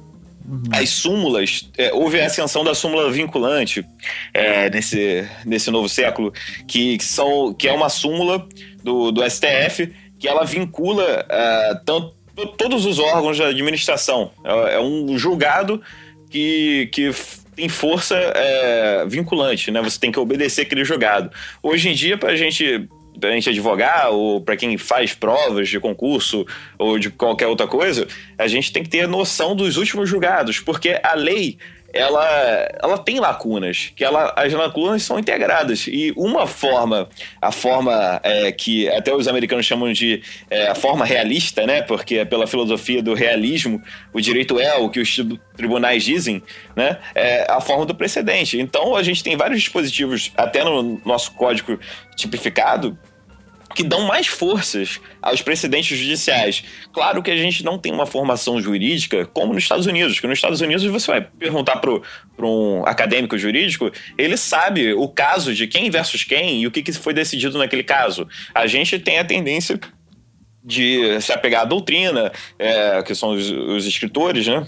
Uhum. As súmulas, é, houve a ascensão da súmula vinculante é, nesse, nesse novo século, que, que, são, que é uma súmula do, do STF que ela vincula uh, tanto, todos os órgãos da administração. É, é um julgado que, que tem força é, vinculante, né? Você tem que obedecer aquele julgado. Hoje em dia, para a gente pra gente advogar ou para quem faz provas de concurso ou de qualquer outra coisa, a gente tem que ter noção dos últimos julgados, porque a lei ela, ela tem lacunas, que ela, as lacunas são integradas. E uma forma, a forma é, que até os americanos chamam de é, a forma realista, né? Porque é pela filosofia do realismo, o direito é o que os tribunais dizem, né? É a forma do precedente. Então a gente tem vários dispositivos, até no nosso código tipificado, que dão mais forças aos precedentes judiciais. Claro que a gente não tem uma formação jurídica como nos Estados Unidos, que nos Estados Unidos você vai perguntar para um acadêmico jurídico, ele sabe o caso de quem versus quem e o que, que foi decidido naquele caso. A gente tem a tendência de se apegar à doutrina, é, que são os, os escritores, né?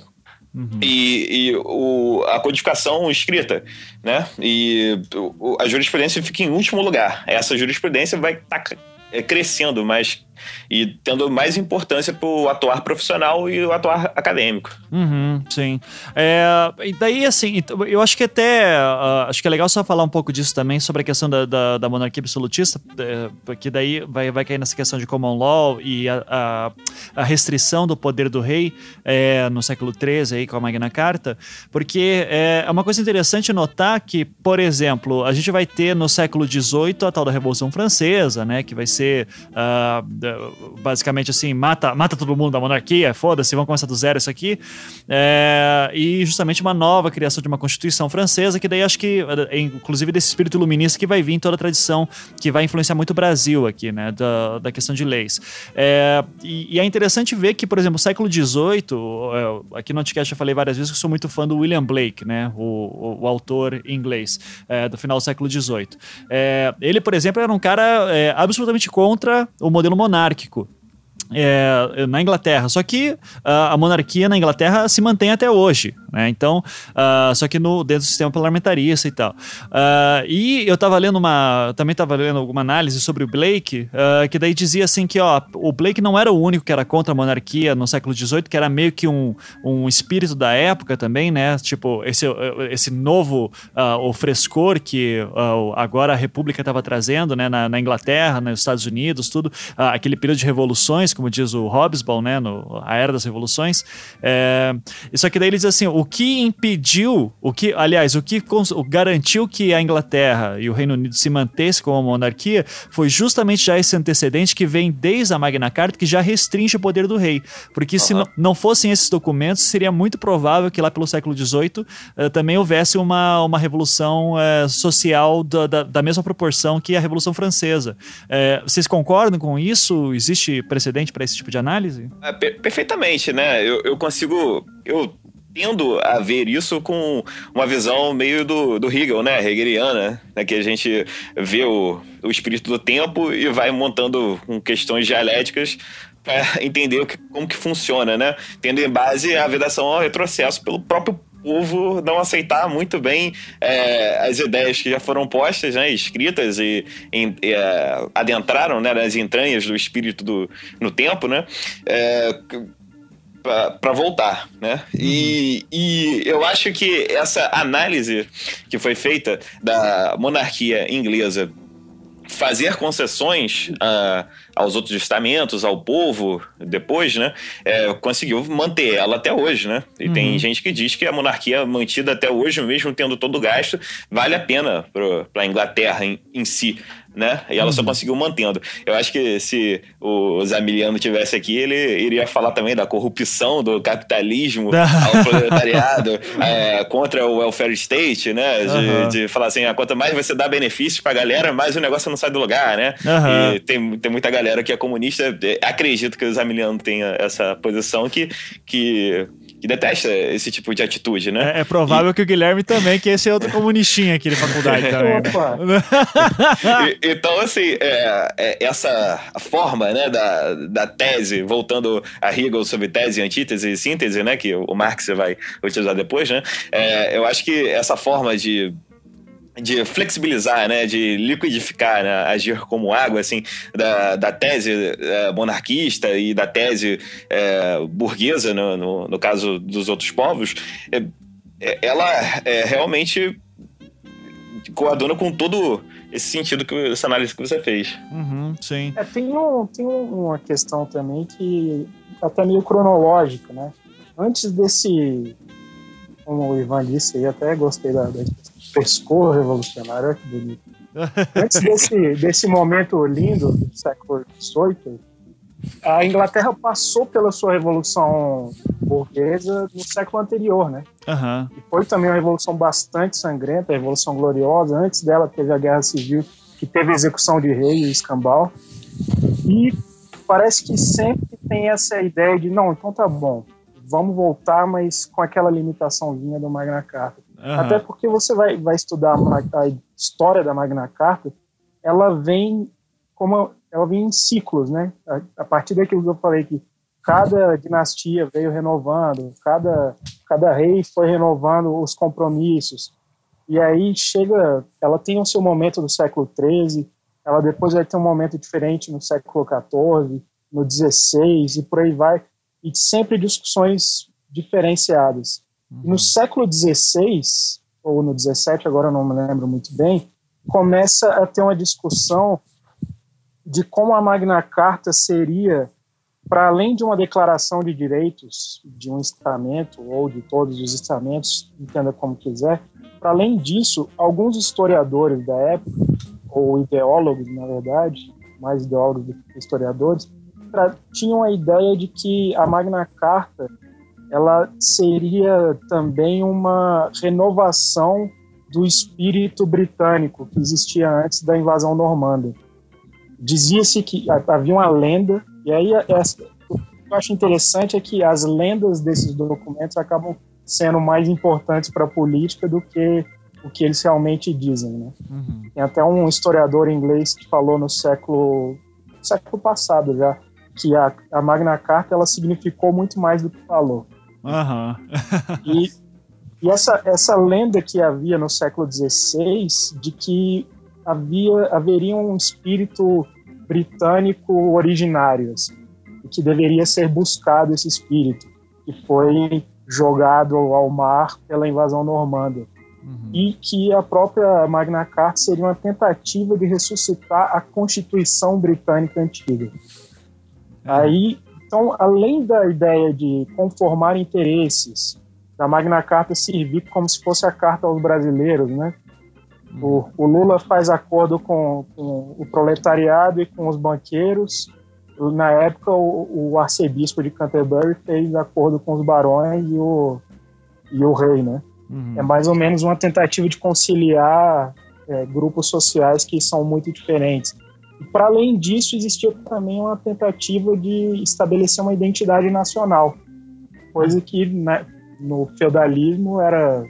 Uhum. E, e o, a codificação escrita, né? E o, a jurisprudência fica em último lugar. Essa jurisprudência vai estar tá crescendo mais e tendo mais importância para o atuar profissional e o atuar acadêmico. Uhum, sim. É, e daí, assim, então, eu acho que até. Uh, acho que é legal só falar um pouco disso também, sobre a questão da, da, da monarquia absolutista, é, porque daí vai, vai cair nessa questão de common law e a, a, a restrição do poder do rei é, no século XIII, aí, com a Magna Carta, porque é, é uma coisa interessante notar que, por exemplo, a gente vai ter no século XVIII a tal da Revolução Francesa, né, que vai ser. Uh, basicamente assim, mata, mata todo mundo da monarquia, foda-se, vamos começar do zero isso aqui. É, e justamente uma nova criação de uma constituição francesa, que daí acho que, é, inclusive desse espírito iluminista que vai vir toda a tradição, que vai influenciar muito o Brasil aqui, né, da, da questão de leis. É, e, e, é interessante ver que, por exemplo, o século XVIII, é, aqui no Anticast eu falei várias vezes que sou muito fã do William Blake, né, o, o, o autor inglês é, do final do século XVIII. É, ele, por exemplo, era um cara absolutamente contra o modelo monárquico monárquico é, na Inglaterra. Só que uh, a monarquia na Inglaterra se mantém até hoje. Né? Então, uh, só que no, dentro do sistema parlamentarista e tal. Uh, e eu estava lendo uma. Também estava lendo alguma análise sobre o Blake, que daí dizia assim que ó, o Blake não era o único que era contra a monarquia no século XVIII, que era meio que um, um espírito da época também, né? Tipo, esse, esse novo o frescor que agora a República estava trazendo né? Na, na, Inglaterra, nos Estados Unidos, tudo, aquele período de revoluções como diz o Hobsbawm, né, no A Era das Revoluções. É, só que daí ele diz assim, o que impediu, o que, aliás, o que garantiu que a Inglaterra e o Reino Unido se mantesse como monarquia foi justamente já esse antecedente que vem desde a Magna Carta, que já restringe o poder do rei. Porque se não, não fossem esses documentos, seria muito provável que lá pelo século XVIII uh, também houvesse uma, uma revolução uh, social da, da, da, mesma proporção que a Revolução Francesa. Uh, vocês concordam com isso? Existe precedente para esse tipo de análise? É, per perfeitamente, né? Eu, eu consigo. Eu tendo a ver isso com uma visão meio do, do Hegel, né? Hegeliana, né? que a gente vê o, o espírito do tempo e vai montando com questões dialéticas para entender que, como que funciona, né? Tendo em base a vedação ao retrocesso pelo próprio povo não aceitar muito bem é, as ideias que já foram postas, né, escritas e, e é, adentraram né, nas entranhas do espírito do, no tempo, né? É, para voltar, né? Uhum. E, e eu acho que essa análise que foi feita da monarquia inglesa fazer concessões uh, aos outros estamentos, ao povo, depois, né, é, conseguiu manter ela até hoje, né? E uhum. tem gente que diz que a monarquia mantida até hoje, mesmo tendo todo o gasto, vale a pena para a Inglaterra em, em si né? E ela uhum. só conseguiu mantendo. Eu acho que se o Zamiliano tivesse aqui, ele iria falar também da corrupção do capitalismo ao proletariado é, contra o welfare state, né? De, uhum. de, falar assim, ah, quanto mais você dá benefícios pra galera, mais o negócio não sai do lugar, né? Uhum. E tem, tem muita galera que é comunista, acredito que o Zamiliano tenha essa posição que, que que detesta esse tipo de atitude, né? É, é provável e... que o Guilherme também, que esse é outro comunistinha aqui na faculdade também. Né? e, então, assim, é, é, essa forma né, da, da tese, voltando a Hegel sobre tese, antítese e síntese, né, que o Marx vai utilizar depois, né? É, eu acho que essa forma de de flexibilizar, né, de liquidificar, né, agir como água, assim, da, da tese é, monarquista e da tese é, burguesa, no, no, no, caso dos outros povos, é, é ela é realmente coaduna com todo esse sentido, que essa análise que você fez. Uhum, sim. É, tem, um, tem uma questão também que até meio cronológica, né? Antes desse, como o Ivan disse, eu até gostei da, da pescoço revolucionário, olha que bonito. Antes desse, desse momento lindo do século XVIII, a Inglaterra passou pela sua revolução burguesa no século anterior, né? Uhum. E foi também uma revolução bastante sangrenta, a revolução gloriosa. Antes dela teve a guerra civil, que teve a execução de rei e escambau. E parece que sempre tem essa ideia de, não, então tá bom, vamos voltar, mas com aquela limitaçãozinha do Magna Carta. Aham. Até porque você vai, vai estudar a, a história da Magna Carta, ela vem como ela vem em ciclos, né? A, a partir daquilo que eu falei que cada dinastia veio renovando, cada cada rei foi renovando os compromissos. E aí chega, ela tem o seu momento no século XIII, ela depois vai ter um momento diferente no século XIV, no XVI e por aí vai, e sempre discussões diferenciadas. E no século XVI, ou no XVII, agora não me lembro muito bem, começa a ter uma discussão de como a Magna Carta seria, para além de uma declaração de direitos de um estamento ou de todos os estamentos, entenda como quiser, para além disso, alguns historiadores da época, ou ideólogos, na verdade, mais ideólogos do que historiadores, tinham a ideia de que a Magna Carta ela seria também uma renovação do espírito britânico que existia antes da invasão normanda. Dizia-se que ha- havia uma lenda, e aí essa- o que eu acho interessante é que as lendas desses documentos acabam sendo mais importantes para a política do que o que eles realmente dizem. Né? Uhum. Tem até um historiador inglês que falou no século, século passado já que a, a Magna Carta ela significou muito mais do que falou. Aham. E, e essa, essa lenda que havia no século XVI de que havia, haveria um espírito britânico originário, assim, e que deveria ser buscado esse espírito, que foi jogado ao mar pela invasão normanda. E que a própria Magna Carta seria uma tentativa de ressuscitar a Constituição Britânica antiga. Aí, então, além da ideia de conformar interesses, da Magna Carta servir como se fosse a carta aos brasileiros, né? O, o Lula faz acordo com, com o proletariado e com os banqueiros. Na época, o, o arcebispo de Canterbury fez acordo com os barões e o, e o rei, né? Uhum. É mais ou menos uma tentativa de conciliar é, grupos sociais que são muito diferentes. Para além disso, existia também uma tentativa de estabelecer uma identidade nacional, coisa que né, no feudalismo era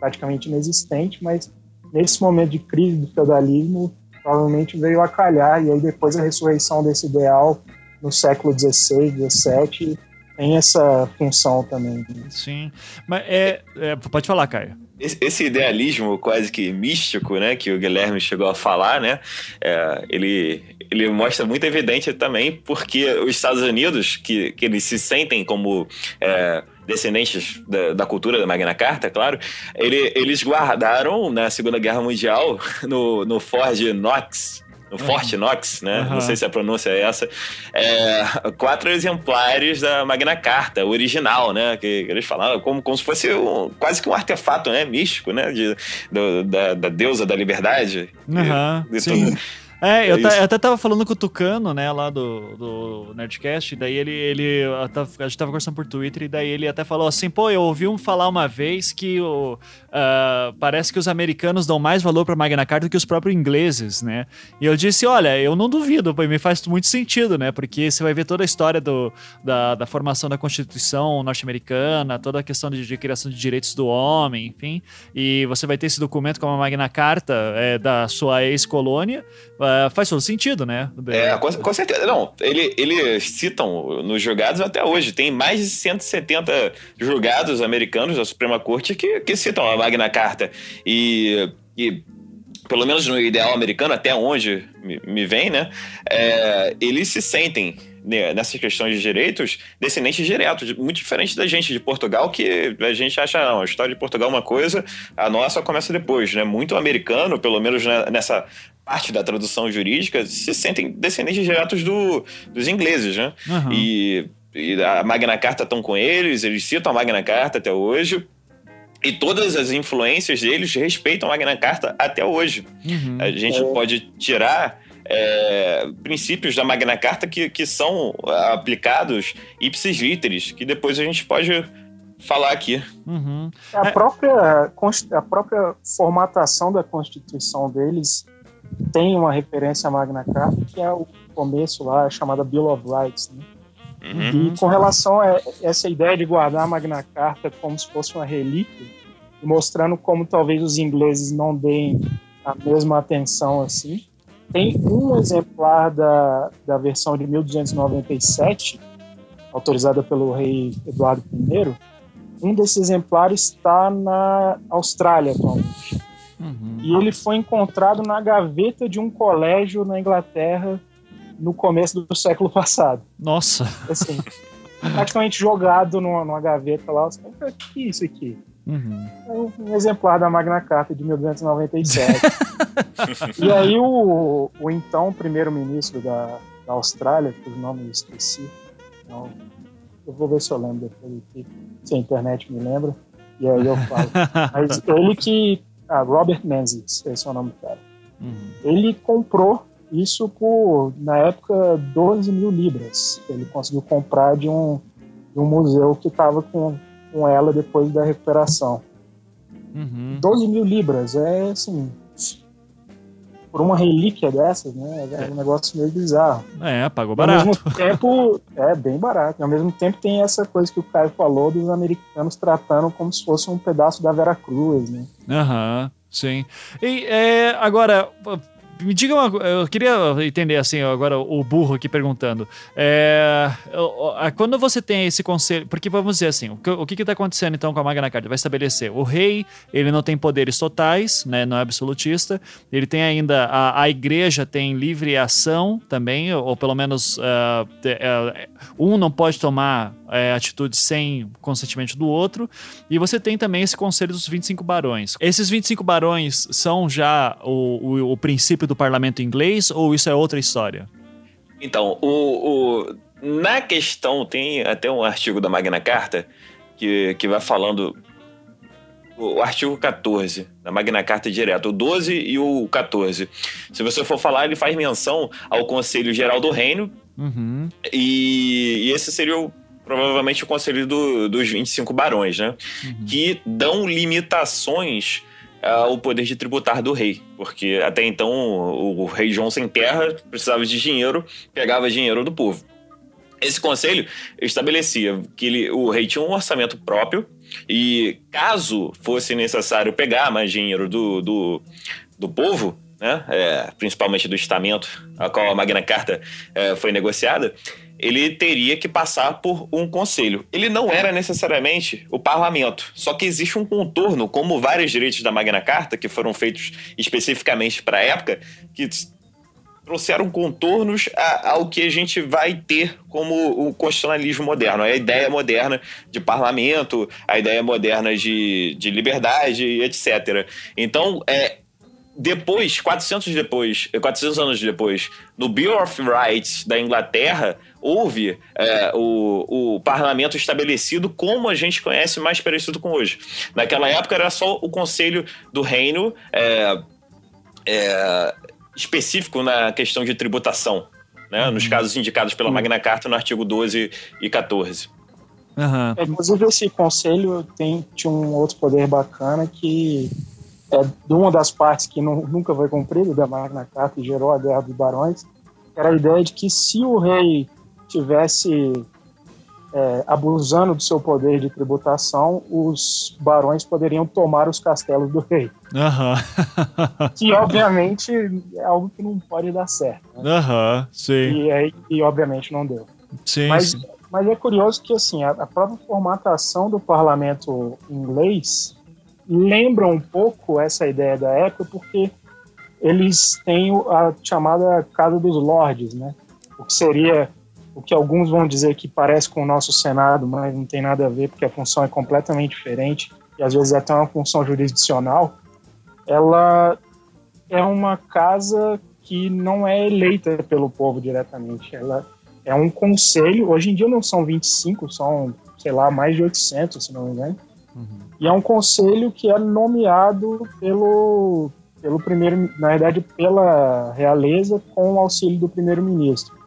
praticamente inexistente, mas nesse momento de crise do feudalismo, provavelmente veio a calhar, e aí depois a ressurreição desse ideal no século XVI, XVII, tem essa função também. Sim. Mas é, é, Pode falar, Caio. Esse, idealismo quase que místico, né, que o Guilherme chegou a falar, né, é, ele, ele mostra muito evidente também porque os Estados Unidos, que, que eles se sentem como é, descendentes da, da, cultura da Magna Carta, claro, ele, eles guardaram na Segunda Guerra Mundial no, no Ford Knox, no Fort Knox, né? Uhum. Não sei se a pronúncia é essa. É, quatro exemplares da Magna Carta, original, né? Que, que eles falavam como, como se fosse um, quase que um artefato, né? Místico, né? De, do, da, da, deusa da liberdade. Uhum, de, de sim. tudo. É, eu, eu, até tava falando com o Tucano, né, lá do, do Nerdcast, e daí ele, ele a gente tava conversando por Twitter, e daí ele até falou assim, pô, eu ouvi um falar uma vez que o, uh, parece que os americanos dão mais valor pra Magna Carta do que os próprios ingleses, né? E eu disse, olha, eu não duvido, me faz muito sentido, né? Porque você vai ver toda a história do, da, da formação da Constituição norte-americana, toda a questão de, de, criação de direitos do homem, enfim, e você vai ter esse documento como a Magna Carta é, da sua ex-colônia, uh, faz todo sentido, né? É, com, com, certeza. Não, ele, eles citam nos julgados até hoje. Tem mais de 170 julgados americanos da Suprema Corte que, que citam a Magna Carta. E, e pelo menos no ideal americano, até onde me, me vem, né? É, eles se sentem né, nessas questões de direitos, descendentes diretos, muito diferente da gente de Portugal, que a gente acha, não, a história de Portugal é uma coisa, a nossa começa depois, né? Muito americano, pelo menos nessa parte da tradução jurídica, se sentem descendentes diretos do, dos ingleses, né? Uhum. E, e a Magna Carta estão com eles, eles citam a Magna Carta até hoje, e todas as influências deles respeitam a Magna Carta até hoje. Uhum. A gente é. pode tirar é, princípios da Magna Carta que, que são aplicados ipsis literis, que depois a gente pode falar aqui. Uhum. A, própria, a própria formatação da Constituição deles tem uma referência à Magna Carta, que é o, começo lá, chamada Bill of Rights. Né? Uhum. E com relação a essa ideia de guardar a Magna Carta como se fosse uma relíquia, mostrando como talvez os ingleses não deem a mesma atenção assim, tem um exemplar da, da versão de 1297, autorizada pelo rei Eduardo I. Um desses exemplares está na Austrália atualmente. Uhum. E ele foi encontrado na gaveta de um colégio na Inglaterra no começo do século passado. Nossa. Assim, praticamente jogado numa, numa gaveta lá. Caras, "O que é isso aqui? Uhum. É um, um exemplar da Magna Carta de 1297. e aí o, o então primeiro-ministro da, da Austrália, cujo nome eu esqueci, então, eu vou ver se eu lembro depois aqui, se a internet me lembra, e aí eu falo. Mas ele que. Ah, Robert Menzies, esse é o nome do cara. Uhum. Ele comprou isso por, na época, 12 mil libras. Ele conseguiu comprar de um, de um museu que estava com, com ela depois da recuperação. Uhum. 12 mil libras, é assim. Por uma relíquia dessas, né? É um negócio meio bizarro. É, pagou Ao barato. mesmo tempo, é bem barato. Ao mesmo tempo, tem essa coisa que o Caio falou dos americanos tratando como se fosse um pedaço da Veracruz, né? Aham, sim. E é, agora, me diga uma coisa, eu queria entender assim, agora o burro aqui perguntando. É, quando você tem esse conselho, porque vamos dizer assim, o que, o que que tá acontecendo então com a Magna Carta? Vai estabelecer, o rei, ele não tem poderes totais, né, não é absolutista, ele tem ainda, a, a igreja tem livre ação também, ou, ou pelo menos é, um não pode tomar é, atitude sem consentimento do outro, e você tem também esse conselho dos 25 barões. Esses 25 barões são já o, o, o princípio do parlamento inglês ou isso é outra história? Então, o, o- na questão, tem até um artigo da Magna Carta que, que vai falando. O artigo 14 da Magna Carta direto, o 12 e o 14. Se você for falar, ele faz menção ao Conselho Geral do Reino, Uhum. e, e esse seria o- provavelmente o conselho do- dos 25 barões, né? Uhum. Que dão limitações ao poder de tributar do rei. Porque até então o, o rei João sem terra precisava de dinheiro, pegava dinheiro do povo. Esse conselho estabelecia que ele- o rei tinha um orçamento próprio e caso fosse necessário pegar mais dinheiro do, do, do povo, né, é, principalmente do estamento a qual a Magna Carta é, foi negociada, ele teria que passar por um conselho. Ele não era necessariamente o parlamento, só que existe um contorno, como vários direitos da Magna Carta, que foram feitos especificamente para a época, que trouxeram contornos a- ao que a gente vai ter como o constitucionalismo moderno, a ideia moderna de parlamento, a ideia moderna de, de liberdade, etc. Então, é, depois, 400 depois, 400 anos depois, no Bill of Rights da Inglaterra, houve é, o, o parlamento estabelecido como a gente conhece, mais parecido com hoje. Naquela época era só o Conselho do Reino é, é, específico na questão de tributação, né, nos casos indicados pela Magna Carta no artigo 12 e 14. Aham. É, Inclusive, esse conselho tem, tinha um outro poder bacana que é de uma das partes que nu- nunca foi cumprida da Magna Carta e gerou a Guerra dos Barões, que era a ideia de que se o rei tivesse é, abusando do seu poder de tributação, os barões poderiam tomar os castelos do rei. Aham. Que, obviamente, é algo que não pode dar certo. né? Aham. Sim. E, aí, e, obviamente, não deu. Sim. Mas, sim. mas é curioso que assim a, a própria formatação do parlamento inglês lembra um pouco essa ideia da época, porque eles têm a chamada Casa dos Lordes, né? O que seria o que alguns vão dizer que parece com o nosso Senado, mas não tem nada a ver, porque a função é completamente diferente e às vezes até uma função jurisdicional. Ela é uma casa que não é eleita pelo povo diretamente. Ela é um conselho. Hoje em dia não são 25, são, sei lá, mais de 800, se não me engano. E é um conselho que é nomeado pelo, pelo primeiro, na verdade, pela realeza com o auxílio do primeiro-ministro.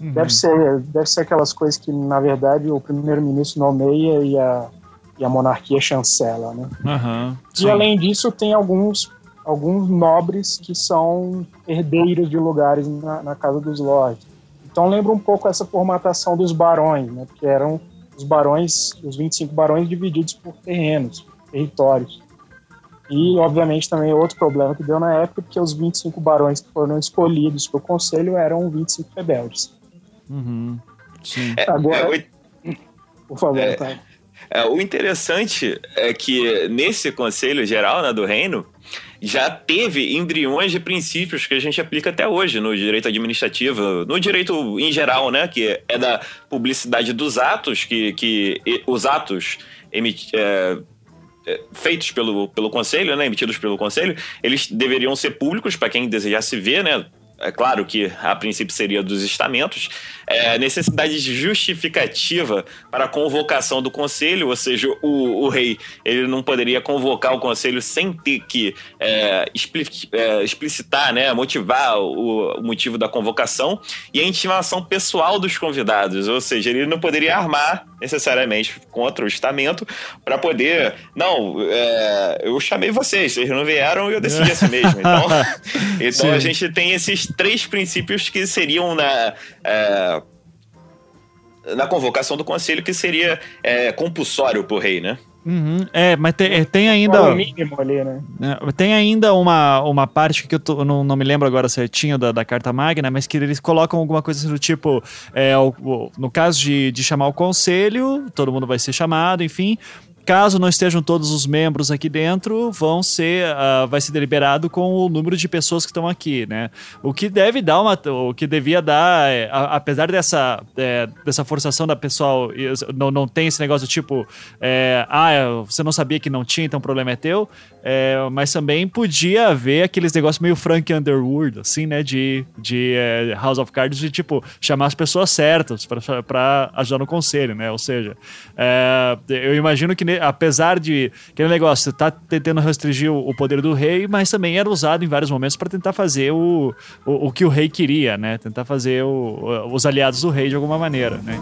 Uhum. Deve ser, deve ser aquelas coisas que, na verdade, o primeiro-ministro nomeia e a, e a monarquia chancela, né? Aham. E além disso, tem alguns, alguns nobres que são herdeiros de lugares na, na casa dos lords. Então lembra um pouco essa formatação dos barões, né? Que eram os barões, os 25 barões divididos por terrenos, territórios. E, obviamente, também outro problema que deu na época, que os 25 barões que foram escolhidos pelo conselho eram 25 rebeldes. Uhum. Sim. É, Agora- é, o- Por favor, É. tá? É, o interessante é que nesse Conselho Geral né, do Reino já teve embriões de princípios que a gente aplica até hoje no direito administrativo, no direito em geral, né? Que é da publicidade dos atos, que, que os atos emiti- é, é, feitos pelo, pelo Conselho, né, emitidos pelo Conselho, eles deveriam ser públicos para quem desejasse ver, né? É claro que a princípio seria dos estamentos, é, necessidade de justificativa para a convocação do conselho, ou seja, o, o rei ele não poderia convocar o conselho sem ter que é, expli- é, explicitar, né, motivar o, o motivo da convocação e a intimação pessoal dos convidados, ou seja, ele não poderia armar necessariamente contra o estamento para poder, não, é, eu chamei vocês, vocês não vieram e eu decidi assim mesmo. Então, então Sim. a gente tem esses três princípios que seriam na é, na convocação do conselho que seria é, compulsório pro rei, né? Uhum. É, mas tem, é, tem Qual é ainda. o mínimo ali, né? É, Tem ainda uma, uma parte que eu, tô- não, não me lembro agora certinho da, da Carta Magna, mas que eles colocam alguma coisa assim do tipo: é, o- o- no caso de, de chamar o conselho, todo mundo vai ser chamado, enfim. Caso não estejam todos os membros aqui dentro, vão ser, ah, vai ser deliberado com o número de pessoas que estão aqui, né? O que deve dar uma, o que devia dar, é, a- apesar dessa, é, dessa forçação da pessoal, não, não tem esse negócio tipo, é, ah, você não sabia que não tinha, então o problema é teu. É, mas também podia haver aqueles negócios meio Frank Underwood, assim, né? De, de é, House of Cards, de tipo, chamar as pessoas certas pra ajudar no conselho, né? Ou seja, é, eu imagino que, ne- apesar de aquele negócio, tá tentando restringir o, o poder do rei, mas também era usado em vários momentos para tentar fazer o, o, o que o rei queria, né? Tentar fazer o- o- os aliados do rei de alguma maneira, né?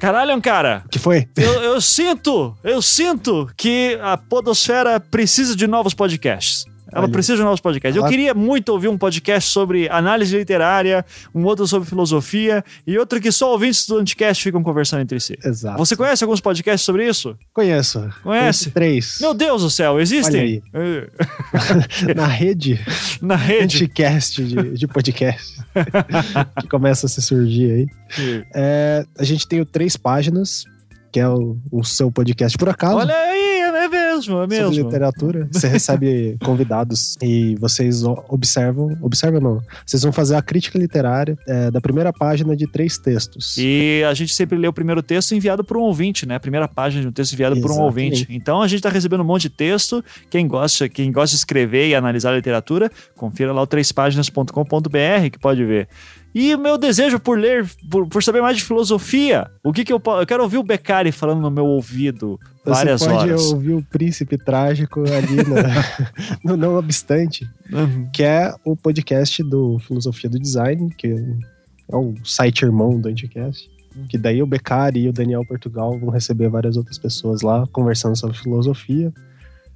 Caralho, cara, que foi? eu, eu sinto, eu sinto que a Podosfera precisa de novos podcasts. Ela Olha. precisa de novos podcasts. Eu Ela- queria muito ouvir um podcast sobre análise literária, um outro sobre filosofia e outro que só ouvintes do Anticast ficam conversando entre si. Exato. Você conhece alguns podcasts sobre isso? Conheço. Conhece? Conheço Três. Meu Deus do céu, existem? Na rede Na rede. Anticast de, de podcast que começa a se surgir aí. É, a gente tem o Três Páginas, que é o, o seu podcast por acaso. Olha aí, é mesmo, é Sobre mesmo. literatura. Você recebe convidados e vocês observam. Observam não. Vocês vão fazer a crítica literária é, da primeira página de três textos. E a gente sempre lê o primeiro texto enviado por um ouvinte, né? A primeira página de um texto enviado por um Exatamente. ouvinte. Então a gente tá recebendo um monte de texto. Quem gosta, quem gosta de escrever e analisar a literatura, confira lá o trêspáginas.com.br que pode ver. E o meu desejo por ler, por, por saber mais de filosofia. O que que eu posso. Eu quero ouvir o Beccari falando no meu ouvido várias Você pode horas. ouvir o Príncipe Trágico ali no, no Não Obstante, Uhum. que é o podcast do Filosofia do Design, que é o site irmão do Anticast. Uhum. Que daí o Beccari e o Daniel Portugal vão receber várias outras pessoas lá conversando sobre filosofia.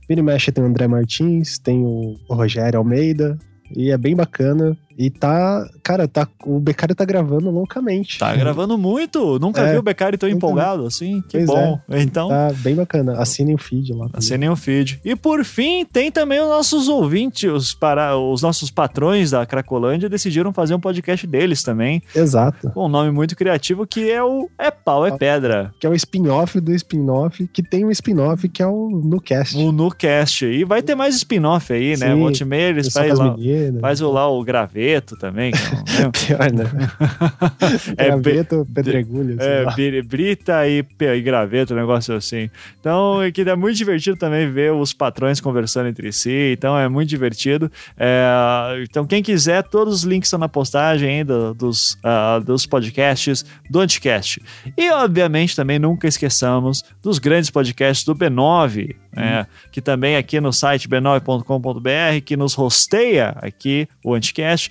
Vira e mexe tem o André Martins, tem o, o Rogério Almeida, e é bem bacana. E tá, cara, tá, o Beccari tá gravando loucamente. Tá gravando muito. Nunca É, vi o Beccari tão nunca empolgado assim. Que Pois bom. Então. Tá bem bacana. Assinem o feed lá. também. Assinem o feed. E por fim, tem também os nossos ouvintes, os, para, os nossos patrões da Cracolândia decidiram fazer um podcast deles também, Exato. com um nome muito criativo que é o É Pau, é Pedra. Que é o spin-off do spin-off, que tem um spin-off que é o NuCast. O NuCast. E vai ter mais spin-off aí, né? Sim, Volte eles as lá, faz o, lá o graveto também. não-? Pior, né? É, Graveto, pedregulho. É, brita e, e graveto, um negócio assim. Então, é que é muito divertido também ver os patrões conversando entre si. Então, é muito divertido. É, então, quem quiser, todos os links estão na postagem ainda dos, ah, dos podcasts do Anticast. E, obviamente, também nunca esqueçamos dos grandes podcasts do B9, né, que também aqui no site b9.com.br, que nos hosteia aqui, o Anticast.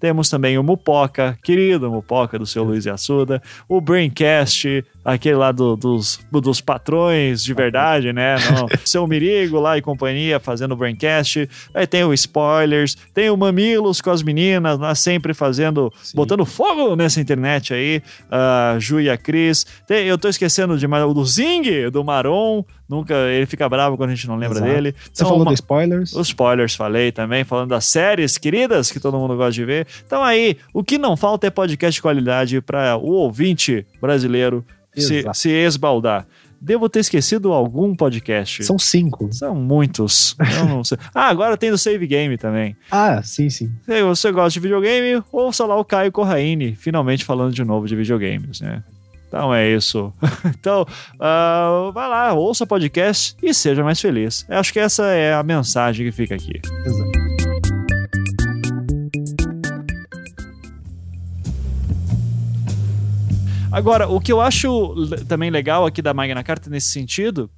Temos também o Mupoca, querido Mupoca do seu Luiz Assuda, o Braincast, aquele lá do- dos, dos patrões de verdade, né? Não, seu Mirigo lá e companhia fazendo o Braincast. Aí tem o Spoilers, tem o Mamilos com as meninas lá sempre fazendo, botando fogo nessa internet aí. A Ju e a Cris. Tem- eu tô esquecendo de mais o do Zing, do Maron. Nunca, ele fica bravo quando a gente não lembra Exato. dele. Você Então, falou uma- de spoilers. os spoilers falei também, falando das séries queridas que todo mundo gosta de ver. Então aí, o que não falta é podcast de qualidade para o ouvinte brasileiro se, se esbaldar. Devo ter esquecido algum podcast. São cinco. São muitos. Ah, agora tem do Save Game também. Ah, sim, sim. Se você gosta de videogame, ouça lá o Caio Corraine, finalmente falando de novo de videogames, né? Então é isso. Então, ah, vai lá, ouça o podcast e seja mais feliz. Eu acho que essa é a mensagem que fica aqui. Exato. Agora, o que eu acho também legal aqui da Magna Carta nesse sentido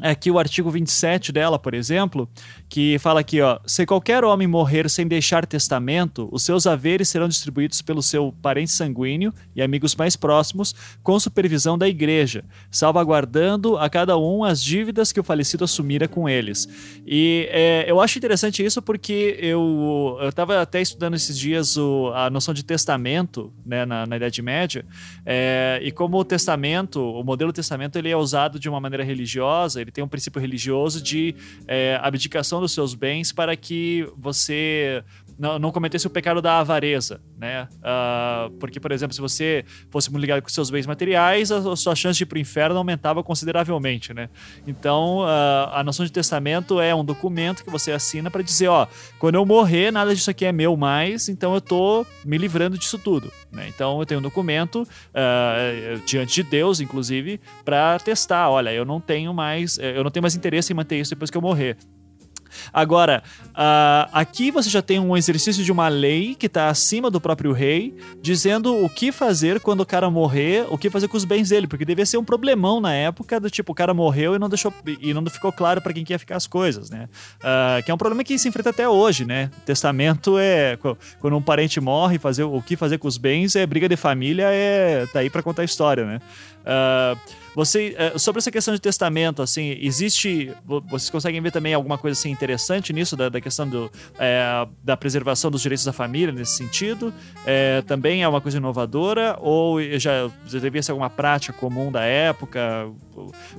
é que o artigo 27 dela, por exemplo, que fala aqui, ó, se qualquer homem morrer sem deixar testamento, os seus haveres serão distribuídos pelo seu parente sanguíneo e amigos mais próximos, com supervisão da igreja, salvaguardando a cada um as dívidas que o falecido assumira com eles. E é, eu acho interessante isso porque eu eu estava até estudando esses dias o- a noção de testamento, né, na, na Idade Média, é, e como o testamento, o modelo testamento, ele é usado de uma maneira religiosa, ele tem um princípio religioso de é, abdicação dos seus bens para que você não, não cometesse o pecado da avareza, né? Ah, porque, por exemplo, se você fosse muito ligado com seus bens materiais, a, sua chance de ir para o inferno aumentava consideravelmente, né? Então, ah, a noção de testamento é um documento que você assina para dizer, ó, quando eu morrer, nada disso aqui é meu mais, então eu tô me livrando disso tudo, né? Então, eu tenho um documento ah, diante de Deus, inclusive, para testar, olha, eu não tenho mais, eu não tenho mais interesse em manter isso depois que eu morrer. Agora, ah, aqui você já tem um exercício de uma lei que está acima do próprio rei, dizendo o que fazer quando o cara morrer, o que fazer com os bens dele, porque devia ser um problemão na época do tipo, o cara morreu e não deixou e não ficou claro para quem que ia ficar as coisas, né? Ah, que é um problema que se enfrenta até hoje, né? Testamento é qu- quando um parente morre, fazer o que fazer com os bens é briga de família, é tá aí para contar a história, né? Ah, você, eh, sobre essa questão de testamento, assim, existe. vo- Vocês conseguem ver também alguma coisa assim interessante nisso, da, da questão do, eh, da preservação dos direitos da família nesse sentido? Eh, também é uma coisa inovadora ou já, já devia ser alguma prática comum da época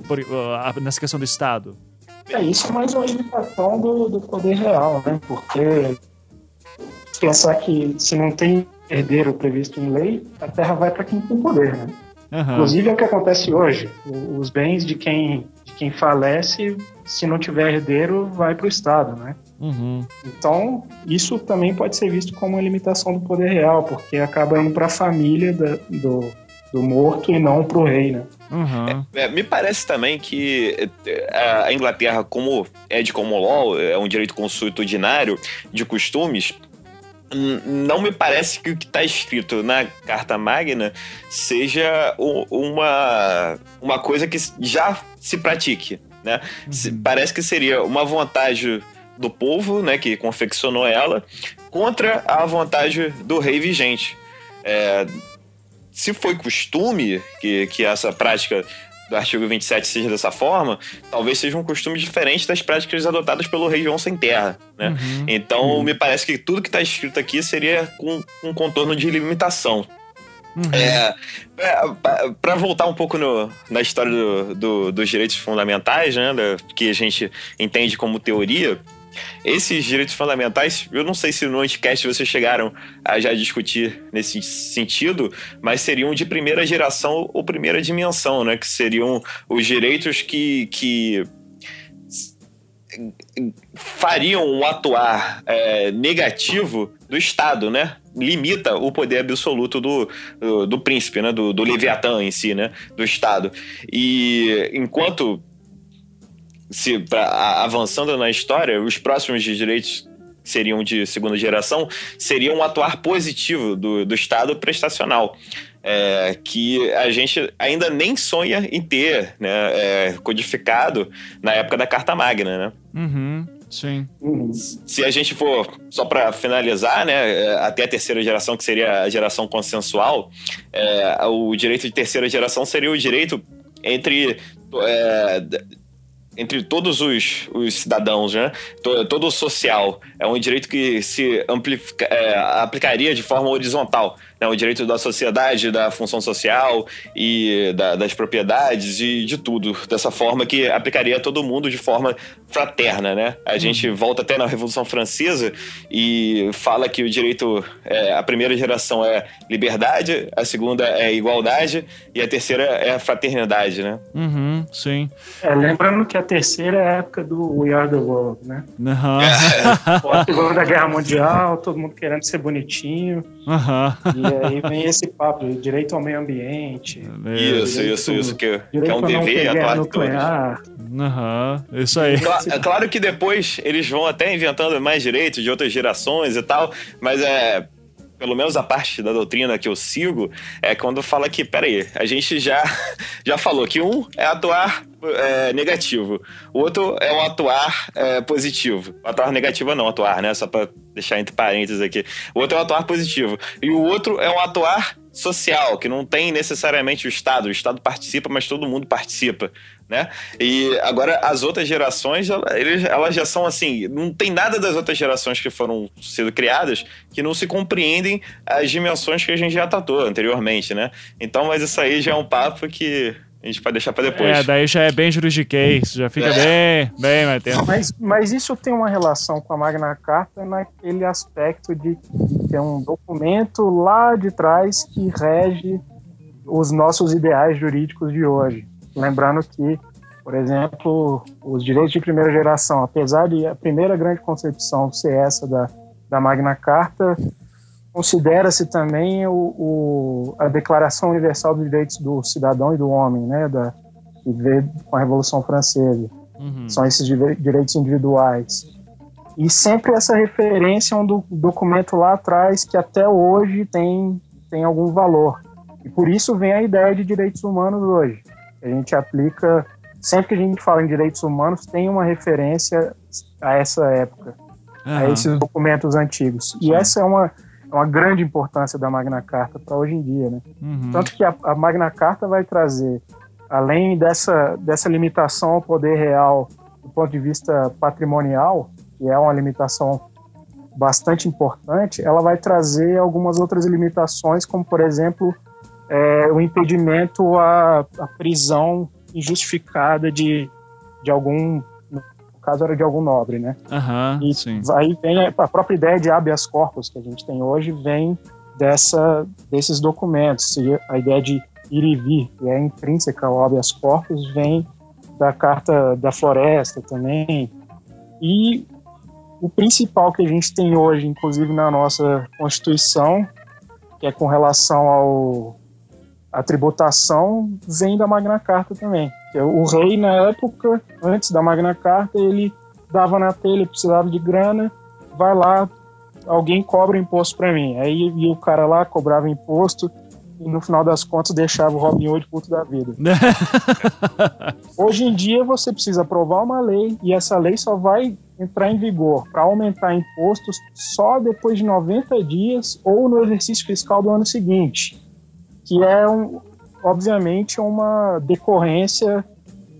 por- ah, nessa questão do Estado? É isso é mais uma limitação do, do poder real, né? Porque pensar que se não tem herdeiro previsto em lei, a terra vai para quem tem poder, né? Aham. Inclusive é o que acontece hoje. Os bens de quem, de quem falece, se não tiver herdeiro, vai para o Estado, né? Uhum. Então, isso também pode ser visto como uma limitação do poder real, porque acaba indo para a família da- do, do morto e não para o rei, né? Uhum. É, me parece também que é, a Inglaterra, como é de common law, é um direito consuetudinário de costumes, não me parece que o que está escrito na Carta Magna seja uma, uma coisa que já se pratique. Né? Se- parece que seria uma vontade do povo, né, que confeccionou ela, contra a vontade do rei vigente. É, se foi costume que, que essa prática do artigo 27 seja dessa forma, talvez seja um costume diferente das práticas adotadas pelo rei João Sem Terra, né? Uhum. Então, me parece que tudo que está escrito aqui seria com um contorno de limitação. Uhum. É, para voltar um pouco no- na história do- do- dos direitos fundamentais, né, da- que a gente entende como teoria, esses direitos fundamentais, eu não sei se no Anticast vocês chegaram a já discutir nesse sentido, mas seriam de primeira geração ou primeira dimensão, né? Que seriam os direitos que, que fariam um atuar é, negativo do Estado, né? Limita o poder absoluto do, do, do príncipe, né? Do, do Leviatã em si, né? Do Estado. E enquanto se pra- avançando na história, os próximos direitos que seriam de segunda geração seriam um atuar positivo do, do Estado prestacional. é, que a gente ainda nem sonha em ter né, é, codificado na época da Carta Magna, né? Uhum. Sim. Uhum. Se a gente for, só para finalizar, né, é, até a terceira geração, que seria a geração consensual, é, o direito de terceira geração seria o direito entre. é, entre todos os, os cidadãos, né? To- Todo o social. É um direito que se amplifica, é, aplicaria de forma horizontal. Né? O direito da sociedade, da função social e da- das propriedades e de tudo. Dessa forma que aplicaria a todo mundo de forma fraterna, né? A gente volta até na Revolução Francesa e fala que o direito, é, a primeira geração é liberdade, a segunda é igualdade e a terceira é a fraternidade, né? Uhum, sim. É, lembrando que a terceira é a época do We Are the World, né? Aham. A Segunda Guerra Mundial, todo mundo querendo ser bonitinho. Aham. E aí vem esse papo de direito ao meio ambiente. Isso, direito- isso, isso, que, que é um dever atuar de todos. nuclear. Aham. Isso aí. É claro que depois eles vão até inventando mais direitos de outras gerações e tal, mas é. Pelo menos a parte da doutrina que eu sigo é quando fala que, peraí, a gente já, já falou que um é atuar é, negativo, o outro é um atuar é, positivo. Atuar negativo não, atuar, né? Só pra deixar entre parênteses aqui. O outro é um atuar positivo. E o outro é um atuar social, que não tem necessariamente o Estado. O Estado participa, mas todo mundo participa, né? E agora as outras gerações, elas já são assim, não tem nada das outras gerações que foram sendo criadas que não se compreendem as dimensões que a gente já tratou anteriormente, né? Então, mas isso aí já é um papo que a gente pode deixar pra depois. É, daí já é bem juridiquês, já fica bem, bem mais tempo. Mas, mas isso tem uma relação com a Magna Carta naquele aspecto de, de ter um documento lá de trás que rege os nossos ideais jurídicos de hoje. Lembrando que, por exemplo, os direitos de primeira geração, apesar de a primeira grande concepção ser essa da, da Magna Carta, considera-se também o, o- a Declaração Universal dos Direitos do Cidadão e do Homem, né, da, que veio com a Revolução Francesa Uhum. são esses dire- direitos individuais. E sempre essa referência a um do- documento lá atrás que até hoje tem, tem algum valor. E por isso vem a ideia de direitos humanos hoje. A gente aplica, sempre que a gente fala em direitos humanos, tem uma referência a essa época, a Aham. esses documentos antigos. E essa é uma, uma grande importância da Magna Carta para hoje em dia, né? Uhum. Tanto que a, a Magna Carta vai trazer, além dessa, dessa limitação ao poder real do ponto de vista patrimonial, que é uma limitação bastante importante, ela vai trazer algumas outras limitações, como, por exemplo, é, o impedimento à, à prisão injustificada de, de algum, caso era de algum nobre, né? Aham, E sim. aí vem a a própria ideia de habeas corpus que a gente tem hoje vem dessa desses documentos. E a ideia de ir e vir, que é intrínseca ao habeas corpus, vem da Carta da Floresta também. E o principal que a gente tem hoje, inclusive na nossa Constituição, que é com relação ao a tributação, vem da Magna Carta também. É o rei, na época, antes da Magna Carta, ele dava na telha, precisava de grana, vai lá, alguém cobra imposto para mim. Aí ia o cara lá, cobrava imposto e no final das contas deixava o Robin Hood puto da vida. Hoje em dia você precisa aprovar uma lei e essa lei só vai entrar em vigor para aumentar impostos só depois de 90 dias ou no exercício fiscal do ano seguinte, que é um, obviamente uma decorrência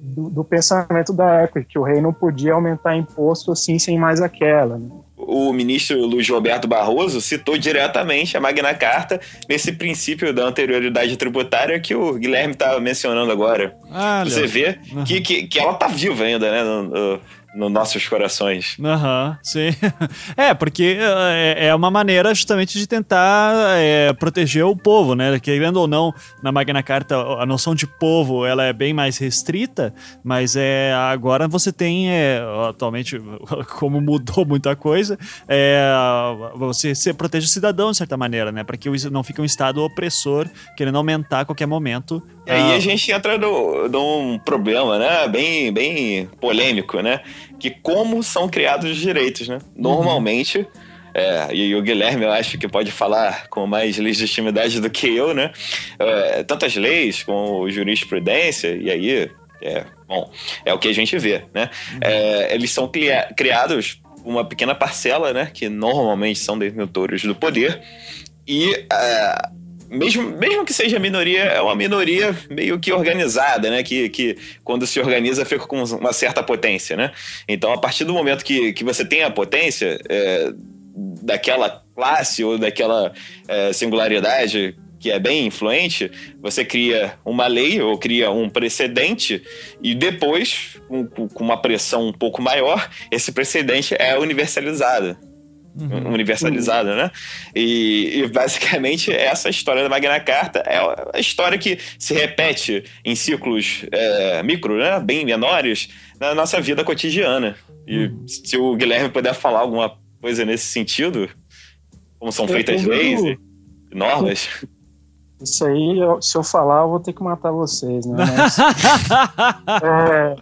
do, do pensamento da época, que o rei não podia aumentar imposto assim sem mais aquela. né? o ministro Luiz Roberto Barroso citou diretamente a Magna Carta nesse princípio da anterioridade tributária que o Guilherme estava mencionando agora. Ah, Você vê que, que, que ela tá viva ainda, né? No, no- nos nossos corações. Aham, sim. É, porque é, é uma maneira justamente de tentar é, proteger o povo, né? Querendo ou não, na Magna Carta a noção de povo ela é bem mais restrita, mas é agora você tem é, atualmente como mudou muita coisa, é, você, você protege o cidadão de certa maneira, né? Para que não fique um estado opressor querendo aumentar a qualquer momento. E aí a gente entra num problema, né? Bem, bem polêmico, né? Que como são criados os direitos, né? Normalmente, é, e o Guilherme eu acho que pode falar com mais legitimidade do que eu, né? É, tantas leis como jurisprudência, e aí é, Bom, é o que a gente vê, né? É, eles são cria- criados por uma pequena parcela, né? Que normalmente são detentores do poder. E é, mesmo, mesmo que seja minoria, é uma minoria meio que organizada, né? Que, que quando se organiza fica com uma certa potência, né? Então, a partir do momento que, que você tem a potência é, daquela classe ou daquela é, singularidade que é bem influente, você cria uma lei ou cria um precedente e depois, com, com- uma pressão um pouco maior, esse precedente é universalizado. Universalizado, né? E, e basicamente essa história da Magna Carta é a história que se repete em ciclos é, micro, né? Bem menores na nossa vida cotidiana. E se o Guilherme puder falar alguma coisa nesse sentido, como são feitas leis e normas. Isso aí, eu- se eu falar, eu vou ter que matar vocês, né? Mas, é,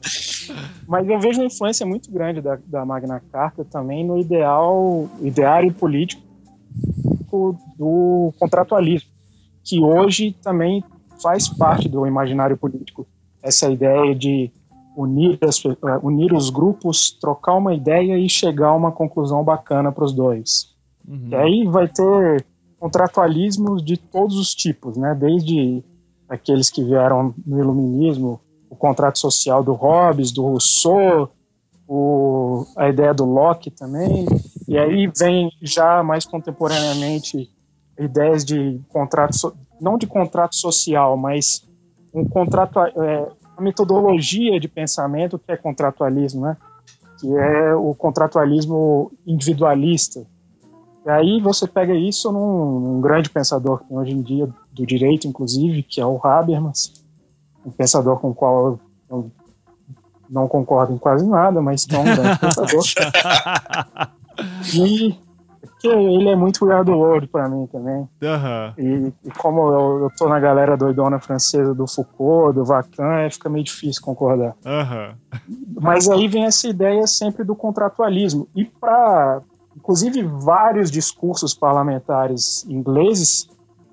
mas eu vejo uma influência muito grande da, da Magna Carta também no ideal, ideário político do contratualismo, que hoje também faz parte do imaginário político. Essa ideia de unir, as eh, unir os grupos, trocar uma ideia e chegar a uma conclusão bacana para os dois. E aí vai ter contratualismos de todos os tipos, né? Desde aqueles que vieram no iluminismo, o contrato social do Hobbes, do Rousseau, o, a ideia do Locke também, e aí vem já mais contemporaneamente ideias de contrato, não de contrato social, mas um contrato, é, uma metodologia de pensamento que é contratualismo, né? Que é o contratualismo individualista, e aí você pega isso num, num grande pensador que tem hoje em dia, do direito, inclusive, que é o Habermas, um pensador com o qual eu não concordo em quase nada, mas que é um grande pensador. E que ele é muito We Are the World para mim também. Aham. E, e como eu, eu tô na galera doidona francesa do Foucault, do Vacan, fica meio difícil concordar. Aham. Mas aí vem essa ideia sempre do contratualismo. E para, inclusive, vários discursos parlamentares ingleses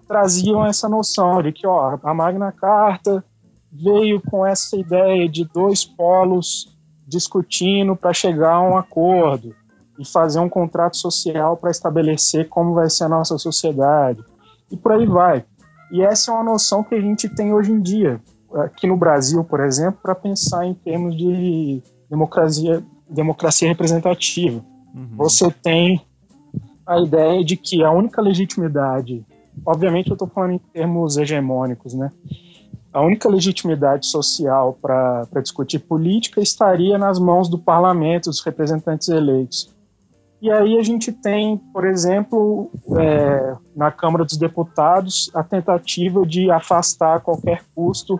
traziam essa noção de que ó, a Magna Carta veio com essa ideia de dois polos discutindo para chegar a um acordo e fazer um contrato social para estabelecer como vai ser a nossa sociedade. E por aí vai. E essa é uma noção que a gente tem hoje em dia, aqui no Brasil, por exemplo, para pensar em termos de democracia, democracia representativa. Você tem a ideia de que a única legitimidade, obviamente eu estou falando em termos hegemônicos, né? A única legitimidade social para discutir política estaria nas mãos do parlamento, dos representantes eleitos. E aí a gente tem, por exemplo, é, na Câmara dos Deputados, a tentativa de afastar a qualquer custo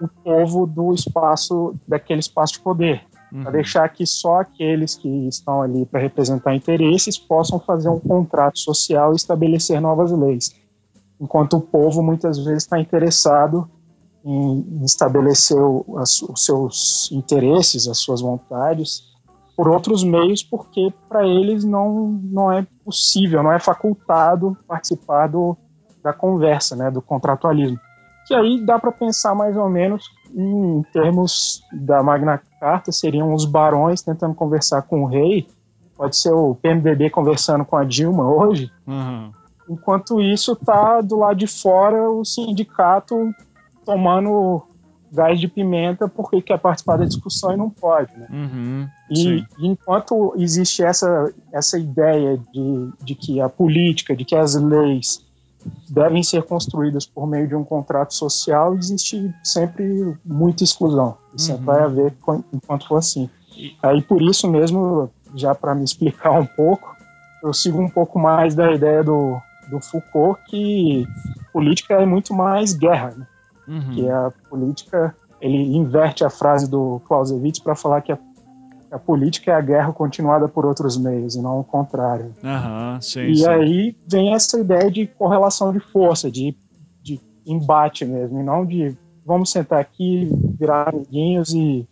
o povo do espaço, daquele espaço de poder, para deixar que só aqueles que estão ali para representar interesses possam fazer um contrato social e estabelecer novas leis, enquanto o povo muitas vezes está interessado em estabelecer os seus interesses, as suas vontades, por outros meios, porque para eles não, não é possível, não é facultado participar do, da conversa, né, do contratualismo. Que aí dá para pensar mais ou menos em termos da Magna Carta, seriam os barões tentando conversar com o rei, pode ser o PMDB conversando com a Dilma hoje, Aham. Enquanto isso, tá do lado de fora o sindicato tomando gás de pimenta porque quer participar da discussão e não pode. Né? Uhum. E Sim. enquanto existe essa, essa ideia de, de que a política, de que as leis devem ser construídas por meio de um contrato social, existe sempre muita exclusão. Sempre vai haver enquanto for assim. Aí por isso mesmo, já para me explicar um pouco, eu sigo um pouco mais da ideia do, do Foucault que política é muito mais guerra, né? Uhum. que a política ele inverte a frase do Clausewitz para falar que a, a política é a guerra continuada por outros meios e não o contrário. Aham, sim, e sim. aí vem essa ideia de correlação de força, de, de embate mesmo, e não de vamos sentar aqui, virar amiguinhos e,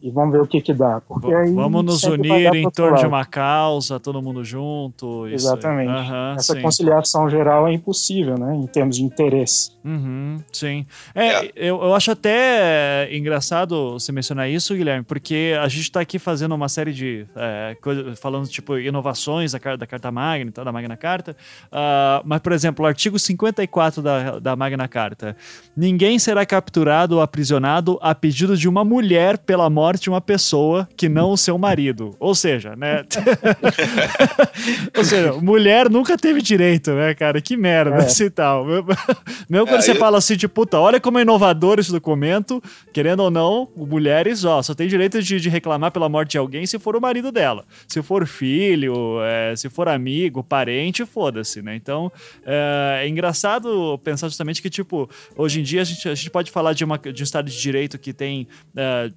e vamos ver o que que dá. Porque aí Vamos nos unir em torno de lado. uma causa, todo mundo junto. Exatamente. Aham, Essa sim. conciliação geral é impossível, né, em termos de interesse. Uhum, sim. É, Eu, eu acho até engraçado você mencionar isso, Guilherme, porque a gente está aqui fazendo uma série de é, coisas, falando tipo inovações da, da Carta Magna, da Magna Carta. Ah, mas, por exemplo, o artigo 54 da, da Magna Carta: ninguém será capturado ou aprisionado a pedido de uma mulher pela morte de uma pessoa que não o seu marido. Ou seja, né? Ou seja, mulher nunca teve direito, né, cara? Que merda, É. assim e tal. Mesmo quando É, você eu- fala assim, tipo, puta, olha como é inovador esse documento, querendo ou não, mulheres, ó, só tem direito de, de reclamar pela morte de alguém se for o marido dela. Se for filho, é, se for amigo, parente, foda-se, né? Então, é, é engraçado pensar justamente que, tipo, hoje em dia a gente, a gente pode falar de, uma, de um Estado de Direito que tem, é,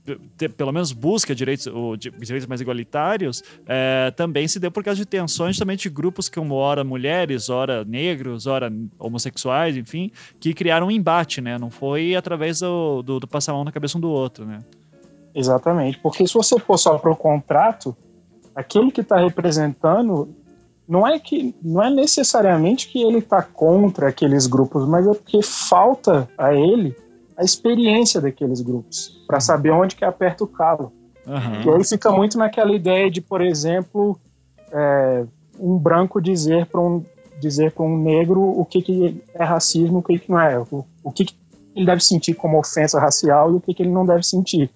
pelo menos busca direitos, o, di- direitos mais igualitários, é, também se deu por causa de tensões também de grupos como ora mulheres, ora negros, ora homossexuais, enfim, que criaram um embate, né? Não foi através do, do, do passar a mão na cabeça um do outro, né? Exatamente, porque se você for só para o contrato, aquele que está representando não é que não é necessariamente que ele está contra aqueles grupos, mas é porque falta a ele a experiência daqueles grupos para saber onde que aperta o calo. Aham. E aí fica muito naquela ideia de, por exemplo, é, um branco dizer para um dizer para um negro o que, que é racismo, o que, que não é, o, o que, que ele deve sentir como ofensa racial e o que, que ele não deve sentir.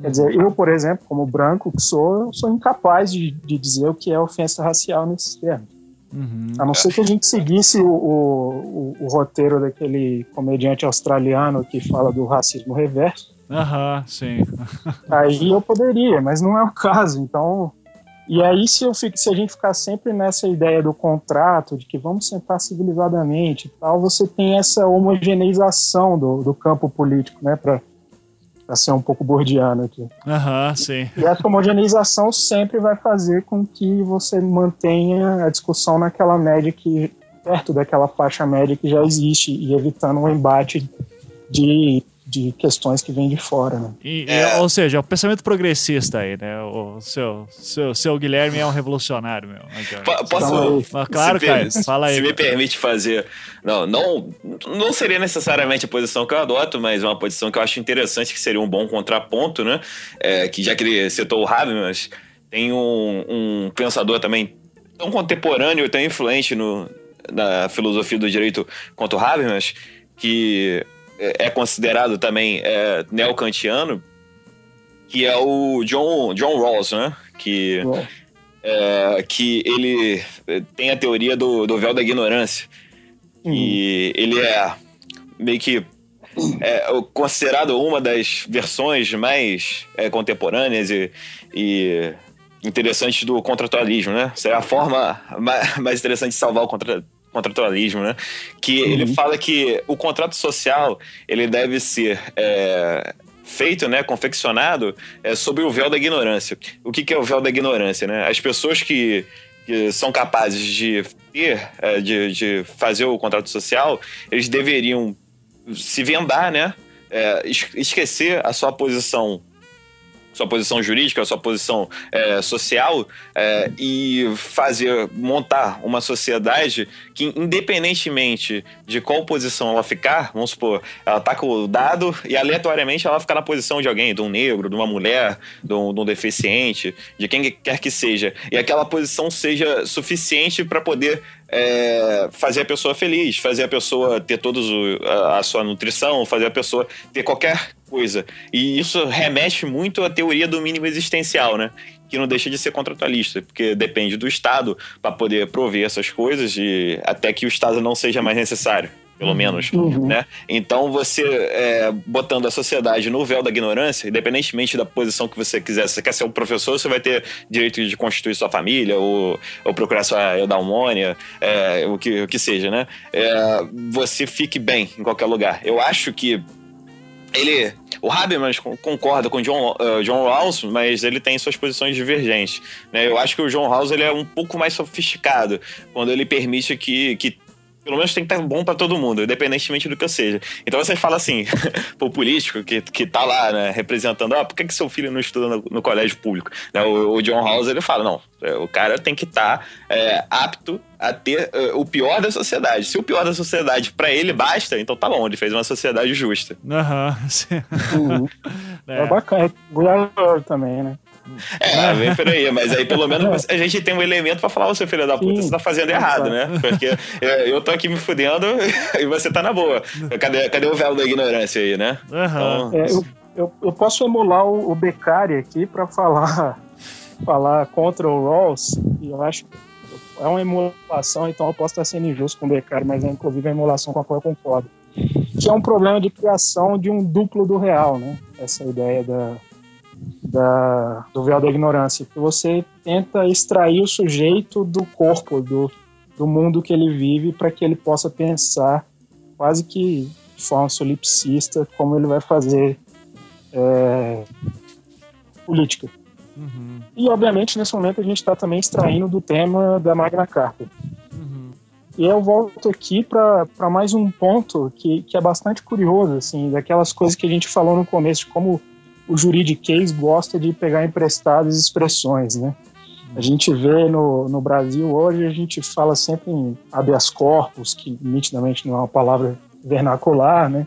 Quer dizer, eu, por exemplo, como branco que sou, sou incapaz de, de dizer o que é ofensa racial nesse termo. Uhum. A não ser que a gente seguisse o, o, o- roteiro daquele comediante australiano que fala do racismo reverso, Aham, sim. aí eu poderia, mas não é o caso. Então, e aí se, eu fico, se a gente ficar sempre nessa ideia do contrato, de que vamos sentar civilizadamente e tal, você tem essa homogeneização do, do campo político, né, para ser um pouco bordiano aqui. Aham, sim. E essa homogeneização sempre vai fazer com que você mantenha a discussão naquela média que perto daquela faixa média que já existe e evitando um embate de, de questões que vêm de fora, né? E- É. ou seja, é o pensamento progressista aí, né? O seu, seu, seu Guilherme é um revolucionário, meu. Posso. Então, Mas claro, se, Caio, per- fala aí. se me cara. permite fazer. Não, não, não seria necessariamente a posição que eu adoto, mas uma posição que eu acho interessante, que seria um bom contraponto, né? É, que já que ele citou o Habermas, tem um, um pensador também tão contemporâneo e tão influente no, na filosofia do direito quanto o Habermas, que é é considerado também é, neocantiano, que é o John, John Rawls, né? Que é, que ele eh, tem a teoria do, do véu da ignorância. E ele é meio que é, considerado uma das versões mais é, contemporâneas e, e interessantes do contratualismo, né? Seria a forma mais, interessante de salvar o contra, contratualismo, né? Que ele fala que o contrato social ele deve ser é, feito, né, confeccionado é, sobre o véu da ignorância. O que, que é o véu da ignorância, né? As pessoas que, que são capazes de ter, é, de, de fazer o contrato social, eles deveriam se vendar, né? É, es- esquecer a sua posição sua posição jurídica, sua posição é, social é, e fazer montar uma sociedade que, independentemente de qual posição ela ficar, vamos supor, ela tá com o dado e aleatoriamente ela ficar na posição de alguém, de um negro, de uma mulher, de um, de um deficiente, de quem quer que seja, e aquela posição seja suficiente para poder é, fazer a pessoa feliz, fazer a pessoa ter todos o- a, a sua nutrição, fazer a pessoa ter qualquer coisa. E isso remete muito à teoria do mínimo existencial, né? Que não deixa de ser contratualista, porque depende do Estado para poder prover essas coisas e até que o Estado não seja mais necessário. Pelo menos, Uhum. né? Então você é, botando a sociedade no véu da ignorância, independentemente da posição que você quiser, se você quer ser um professor, você vai ter direito de constituir sua família ou, ou procurar sua eudaimônia, é, o, que, o que seja, né? É, você fique bem em qualquer lugar. Eu acho que ele, o Habermas con- concorda com John, eh, John Rawls, mas ele tem suas posições divergentes. Né? Eu acho que o John Rawls ele é um pouco mais sofisticado quando ele permite que, que pelo menos tem que estar bom para todo mundo, independentemente do que eu seja. Então você fala assim, pro político que, que tá lá, né, representando, ah, por que, que seu filho não estuda no, no colégio público? Né, o, o, John House, ele fala, não, é, o cara tem que estar tá, é, apto a ter uh, o pior da sociedade. Se o pior da sociedade para ele basta, então tá bom, ele fez uma sociedade justa. Aham, uhum. é. é bacana, é também, né? É, vem por aí, mas aí pelo menos a gente tem um elemento pra falar, ô seu filho da puta, Sim, você tá fazendo errado, né? Porque eu tô aqui me fudendo e você tá na boa. Cadê, cadê o véu da ignorância aí, né? Uhum. Então... É, eu, eu, eu, posso emular o, o Beccari aqui pra falar, falar contra o Rawls, e eu acho que é uma emulação, então eu posso estar sendo injusto com o Beccari, mas é inclusive a emulação com a qual eu concordo. Que é um problema de criação de um duplo do real, né? Essa ideia da, da, do véu da ignorância, que você tenta extrair o sujeito do corpo, do, do mundo que ele vive, para que ele possa pensar quase que de forma solipsista como ele vai fazer é, política. Uhum. E, obviamente, nesse momento a gente está também extraindo do tema da Magna Carta. Uhum. E eu volto aqui para mais um ponto que, que é bastante curioso, assim, daquelas coisas que a gente falou no começo, de como o juridiquês gosta de pegar emprestadas expressões, né? A gente vê no, no Brasil hoje, a gente fala sempre em habeas corpus, que nitidamente não é uma palavra vernacular, né?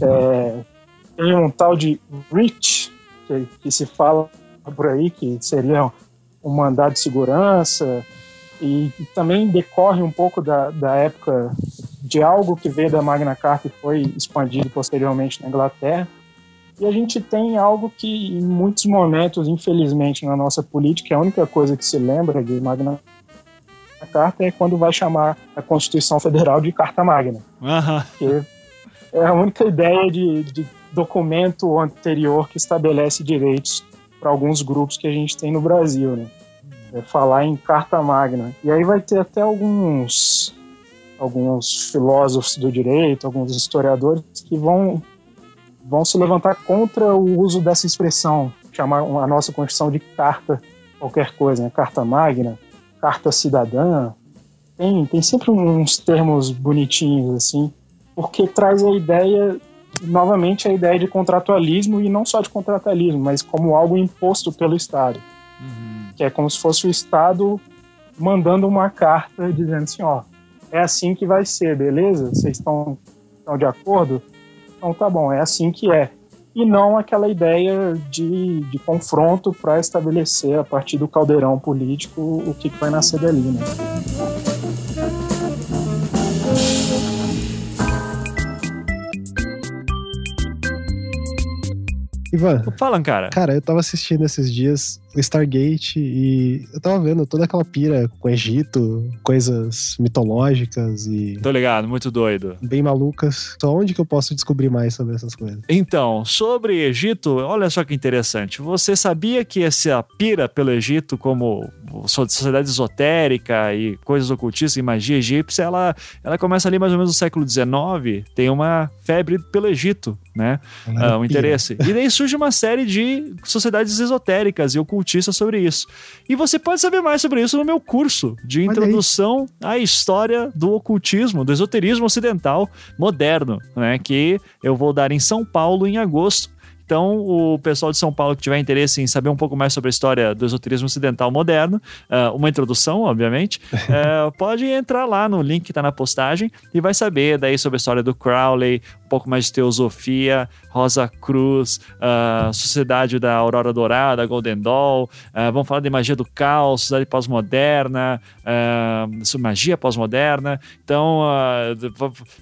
É, tem um tal de writ, que, que se fala por aí, que seria um mandado de segurança, e, e também decorre um pouco da, da época de algo que veio da Magna Carta e foi expandido posteriormente na Inglaterra, e a gente tem algo que, em muitos momentos, infelizmente, na nossa política, a única coisa que se lembra de Magna Carta é quando vai chamar a Constituição Federal de Carta Magna. Uhum. é a única ideia de, de documento anterior que estabelece direitos para alguns grupos que a gente tem no Brasil, né? É falar em Carta Magna. E aí vai ter até alguns alguns filósofos do direito, alguns historiadores que vão vão se levantar contra o uso dessa expressão, chamar a nossa Constituição de carta qualquer coisa, né? carta magna, carta cidadã. Tem, tem sempre uns termos bonitinhos assim, porque traz a ideia, novamente, a ideia de contratualismo e não só de contratualismo, mas como algo imposto pelo Estado. Uhum. Que é como se fosse o Estado mandando uma carta dizendo assim: ó, é assim que vai ser, beleza? Vocês estão, estão de acordo? Então tá bom, é assim que é. E não aquela ideia de, de confronto para estabelecer a partir do caldeirão político o que, que vai nascer dali, né? Ivan. Fala, cara. Cara, eu tava assistindo esses dias o Stargate e eu tava vendo toda aquela pira com o Egito, coisas mitológicas e. Tô ligado, muito doido. Bem malucas. Só onde que eu posso descobrir mais sobre essas coisas? Então, sobre Egito, olha só que interessante. Você sabia que essa pira pelo Egito, como sociedade esotérica e coisas ocultistas e magia egípcia, ela, ela começa ali mais ou menos no século XIX. Tem uma febre pelo Egito, né? Ah, um interesse. E daí surge uma série de sociedades esotéricas e ocultistas sobre isso. E você pode saber mais sobre isso no meu curso de introdução à história do ocultismo, do esoterismo ocidental moderno, né? Que eu vou dar em São Paulo em agosto. Então, o pessoal de São Paulo que tiver interesse em saber um pouco mais sobre a história do esoterismo ocidental moderno, uh, uma introdução, obviamente, uh, pode entrar lá no link que está na postagem e vai saber daí sobre a história do Crowley, pouco mais de teosofia, Rosa Cruz, uh, Sociedade da Aurora Dourada, Golden Dawn, uh, vamos falar de magia do caos, Sociedade pós-moderna, uh, magia pós-moderna. Então,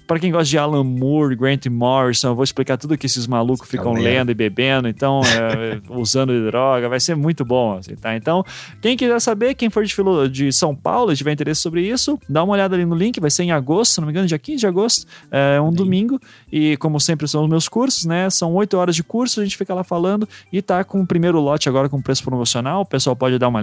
para quem gosta de Alan Moore, Grant Morrison, eu vou explicar tudo que esses malucos ficam lendo e bebendo, então, usando droga, vai ser muito bom, assim, tá? Então, quem quiser saber, quem for de, filo, de São Paulo e tiver interesse sobre isso, dá uma olhada ali no link, vai ser em agosto, se não me engano, dia 15 de agosto, é um domingo, e como sempre são os meus cursos, né? São oito horas de curso, a gente fica lá falando e tá com o primeiro lote agora com preço promocional. O pessoal pode dar uma,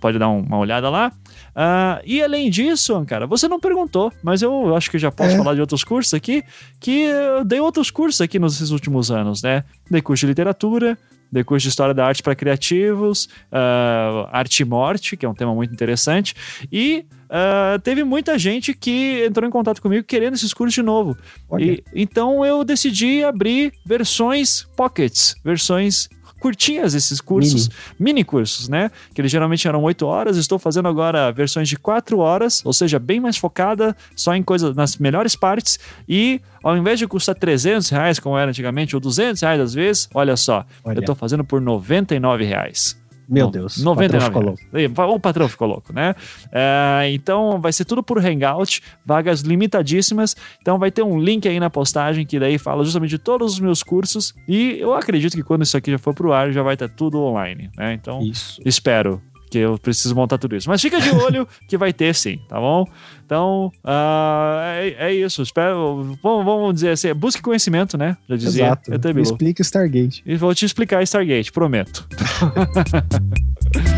pode dar uma olhada lá. Uh, e além disso, cara, você não perguntou, mas eu acho que já posso é. falar de outros cursos aqui, que eu dei outros cursos aqui nos últimos anos, né? Dei curso de literatura, de curso de História da Arte para Criativos, uh, Arte e Morte, que é um tema muito interessante, e uh, teve muita gente que entrou em contato comigo querendo esses cursos de novo. E, então eu decidi abrir versões pockets, versões curtinhas esses cursos, mini. mini. cursos, né? Que eles geralmente eram 8 horas, estou fazendo agora versões de 4 horas, ou seja, bem mais focada só em coisas, nas melhores partes e ao invés de custar 300 reais, como era antigamente, ou 200 reais às vezes, olha só, olha. eu estou fazendo por 99 reais. Meu Deus. 99 ficou louco. O patrão ficou louco, né? É, então vai ser tudo por Hangout, vagas limitadíssimas. Então vai ter um link aí na postagem que daí fala justamente de todos os meus cursos. E eu acredito que quando isso aqui já for pro ar, já vai estar tudo online, né? Então isso. espero que eu preciso montar tudo isso. Mas fica de olho que vai ter sim, tá bom? Então, uh, é, é, isso. Espero, vamos, vamos dizer assim, busque conhecimento, né? Já dizia. Exato. Me explica Stargate. E vou te explicar Stargate, prometo.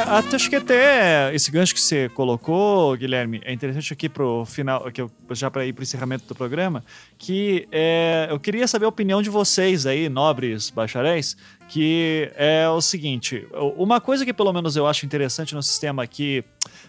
É, acho que até esse gancho que você colocou, Guilherme, é interessante aqui pro final, aqui, já para ir pro encerramento do programa, que é, eu queria saber a opinião de vocês aí, nobres bacharéis, que é o seguinte, uma coisa que pelo menos eu acho interessante no sistema aqui,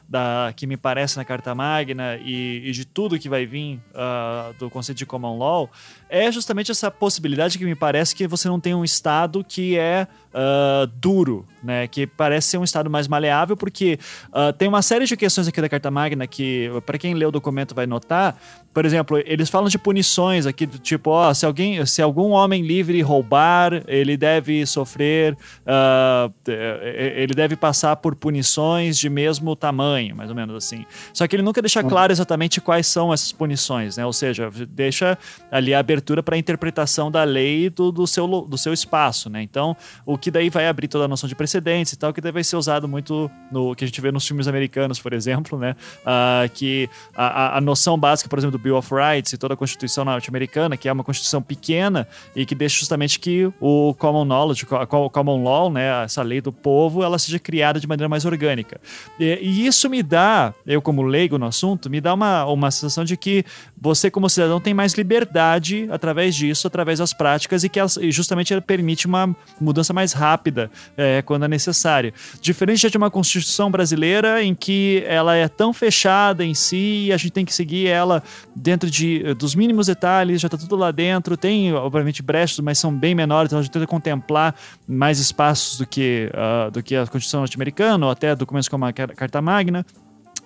da, que me parece na Carta Magna e, e de tudo que vai vir uh, do conceito de Common Law, é justamente essa possibilidade que me parece que você não tem um Estado que é uh, duro, né? Que parece ser um Estado mais maleável, porque uh, tem uma série de questões aqui da Carta Magna que, para quem lê o documento, vai notar. Por exemplo, eles falam de punições aqui, do tipo, ó, se alguém, se algum homem livre roubar, ele deve sofrer, uh, ele deve passar por punições de mesmo tamanho, mais ou menos assim. Só que ele nunca deixa claro exatamente quais são essas punições, né? Ou seja, deixa ali a abertura para a interpretação da lei do, do, seu, do seu espaço, né? Então, o que daí vai abrir toda a noção de precedentes e tal, que daí vai ser usado muito no que a gente vê nos filmes americanos, por exemplo, né? Uh, que a, a noção básica, por exemplo, do Bill of Rights e toda a Constituição norte-americana, que é uma Constituição pequena e que deixa justamente que o common knowledge, a common law, né, essa lei do povo, ela seja criada de maneira mais orgânica. E, e isso me dá, eu como leigo no assunto, me dá uma, uma sensação de que você como cidadão tem mais liberdade através disso, através das práticas e que ela, justamente ela permite uma mudança mais rápida é, quando é necessário. Diferente de uma Constituição brasileira em que ela é tão fechada em si e a gente tem que seguir ela dentro de, dos mínimos detalhes, já está tudo lá dentro, tem obviamente brechas, mas são bem menores, então a gente tenta contemplar mais espaços do que, uh, do que a Constituição norte-americana ou até documentos como a Carta Magna.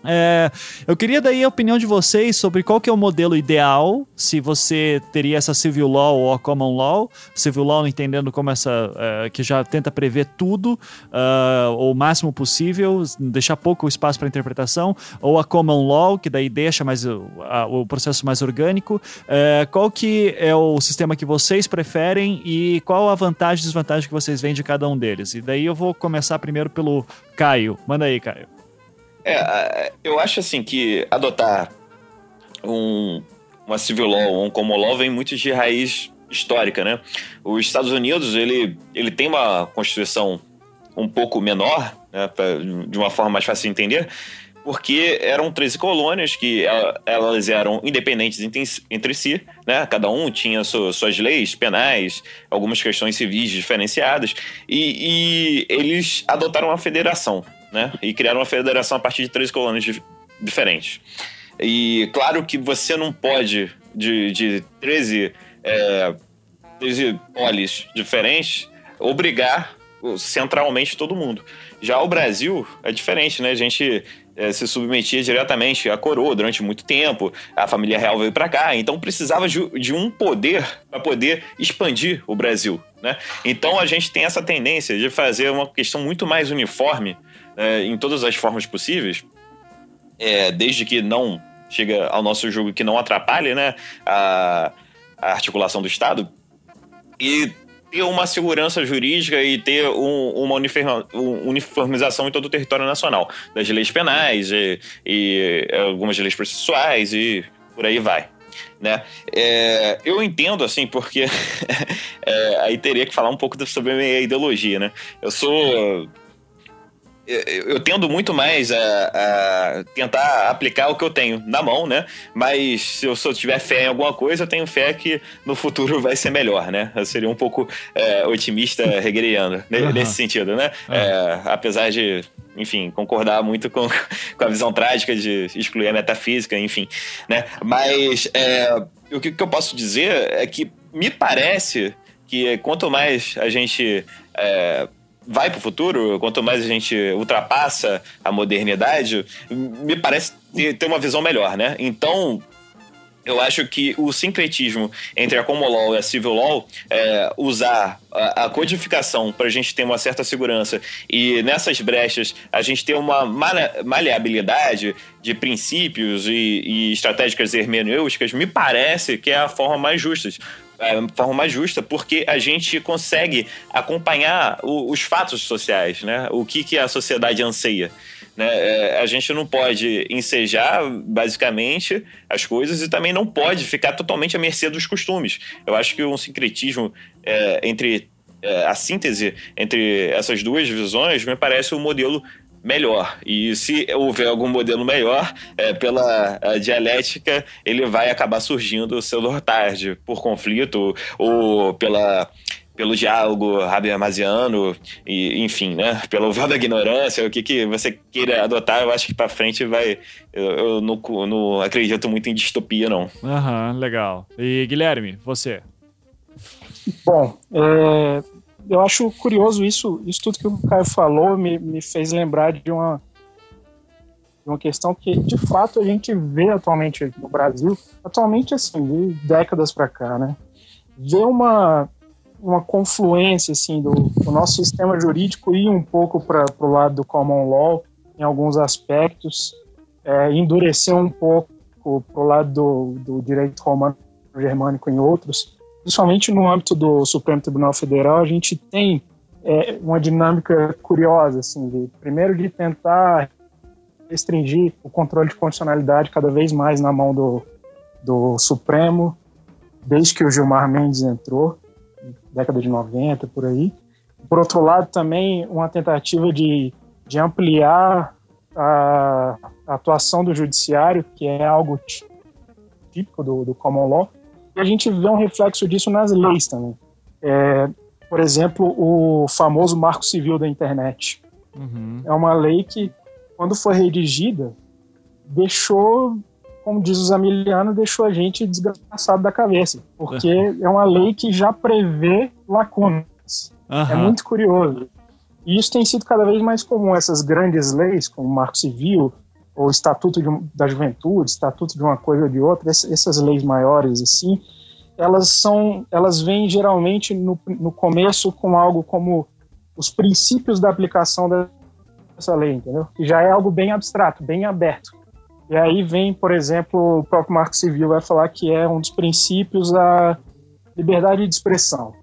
É, eu queria daí a opinião de vocês sobre qual que é o modelo ideal, se você teria essa civil law ou common law, civil law entendendo como essa, é, que já tenta prever tudo, uh, o máximo possível, deixar pouco espaço para interpretação, ou a common law, que daí deixa mais o, a, o processo mais orgânico, é, qual que é o sistema que vocês preferem e qual a vantagem e desvantagem que vocês veem de cada um deles? E daí eu vou começar primeiro pelo Caio. Manda aí, Caio. É, eu acho assim que adotar um, uma civil law ou um common law vem muito de raiz histórica, né? Os Estados Unidos, ele, ele tem uma constituição um pouco menor, né, pra, de uma forma mais fácil de entender, porque eram 13 colônias que elas eram independentes entre si, né? Cada um tinha suas leis penais, algumas questões civis diferenciadas, e, e eles adotaram uma federação, né? E criaram uma federação a partir de três colônias diferentes. E claro que você não pode, de, de 13, é, 13 polis diferentes, obrigar centralmente todo mundo. Já o Brasil é diferente, né? A gente é, se submetia diretamente à coroa durante muito tempo, a família real veio para cá, então precisava de, de um poder para poder expandir o Brasil. Né? Então a gente tem essa tendência de fazer uma questão muito mais uniforme é, em todas as formas possíveis, é, desde que não chega ao nosso jogo que não atrapalhe né, a, a articulação do Estado, e ter uma segurança jurídica e ter um, uma uniformização em todo o território nacional, das leis penais e, e algumas leis processuais e por aí vai. Né? É, eu entendo, assim, porque é, aí teria que falar um pouco sobre a minha ideologia, né? Eu sou eu, tendo muito mais a, a tentar aplicar o que eu tenho na mão, né? Mas se eu, eu tiver fé em alguma coisa, eu tenho fé que no futuro vai ser melhor, né? Eu seria um pouco é, otimista regreando Aham. nesse sentido, né? É, apesar de, enfim, concordar muito com, com a visão trágica de excluir a metafísica, enfim, né? Mas é, o que, que eu posso dizer é que me parece que quanto mais a gente é, vai para o futuro, quanto mais a gente ultrapassa a modernidade, me parece ter, uma visão melhor, né? Então, eu acho que o sincretismo entre a Common Law e a Civil Law, é, usar a, a codificação para a gente ter uma certa segurança e nessas brechas a gente ter uma male- maleabilidade de princípios e, e estratégicas hermenêuticas, me parece que é a forma mais justa. É forma mais justa, porque a gente consegue acompanhar o- os fatos sociais, né? O que, que a sociedade anseia. Né? É, a gente não pode ensejar, basicamente, as coisas e também não pode ficar totalmente à mercê dos costumes. Eu acho que um sincretismo é, entre é, a síntese entre essas duas visões me parece o modelo melhor. E se houver algum modelo melhor, é, pela a dialética, ele vai acabar surgindo cedo ou tarde, por conflito ou pela pelo diálogo habermasiano e enfim, né, pelo véu da ignorância, o que que você queira adotar, eu acho que para frente vai eu, eu não, não acredito muito em distopia não. Aham, legal. E Guilherme, você? Bom, é, eu acho curioso isso, isso tudo que o Caio falou me, me fez lembrar de uma, de uma questão que, de fato, a gente vê atualmente no Brasil, atualmente, assim, de décadas para cá, né? Vê uma, uma confluência, assim, do, do nosso sistema jurídico ir um pouco para o lado do common law, em alguns aspectos, é, endurecer um pouco para o lado do, do direito romano germânico em outros, principalmente no âmbito do Supremo Tribunal Federal, a gente tem é, uma dinâmica curiosa, assim, de, primeiro de tentar restringir o controle de condicionalidade cada vez mais na mão do, do Supremo, desde que o Gilmar Mendes entrou, década de 90, por aí. Por outro lado, também uma tentativa de, de ampliar a, atuação do judiciário, que é algo tí- típico do, do common law, e a gente vê um reflexo disso nas leis também. É, por exemplo, o famoso Marco Civil da Internet. Uhum. É uma lei que, quando foi redigida, deixou, como diz o Zamiliano, deixou a gente desgraçado da cabeça. Porque é uma lei que já prevê lacunas. É Aham. muito curioso. E isso tem sido cada vez mais comum. Essas grandes leis, como o Marco Civil, ou Estatuto de da Juventude, Estatuto de uma coisa ou de outra, ess- essas leis maiores, assim, elas são, elas vêm geralmente no, no começo com algo como os princípios da aplicação dessa lei, entendeu? Que já é algo bem abstrato, bem aberto. E aí vem, por exemplo, o próprio Marco Civil vai falar que é um dos princípios a liberdade de expressão.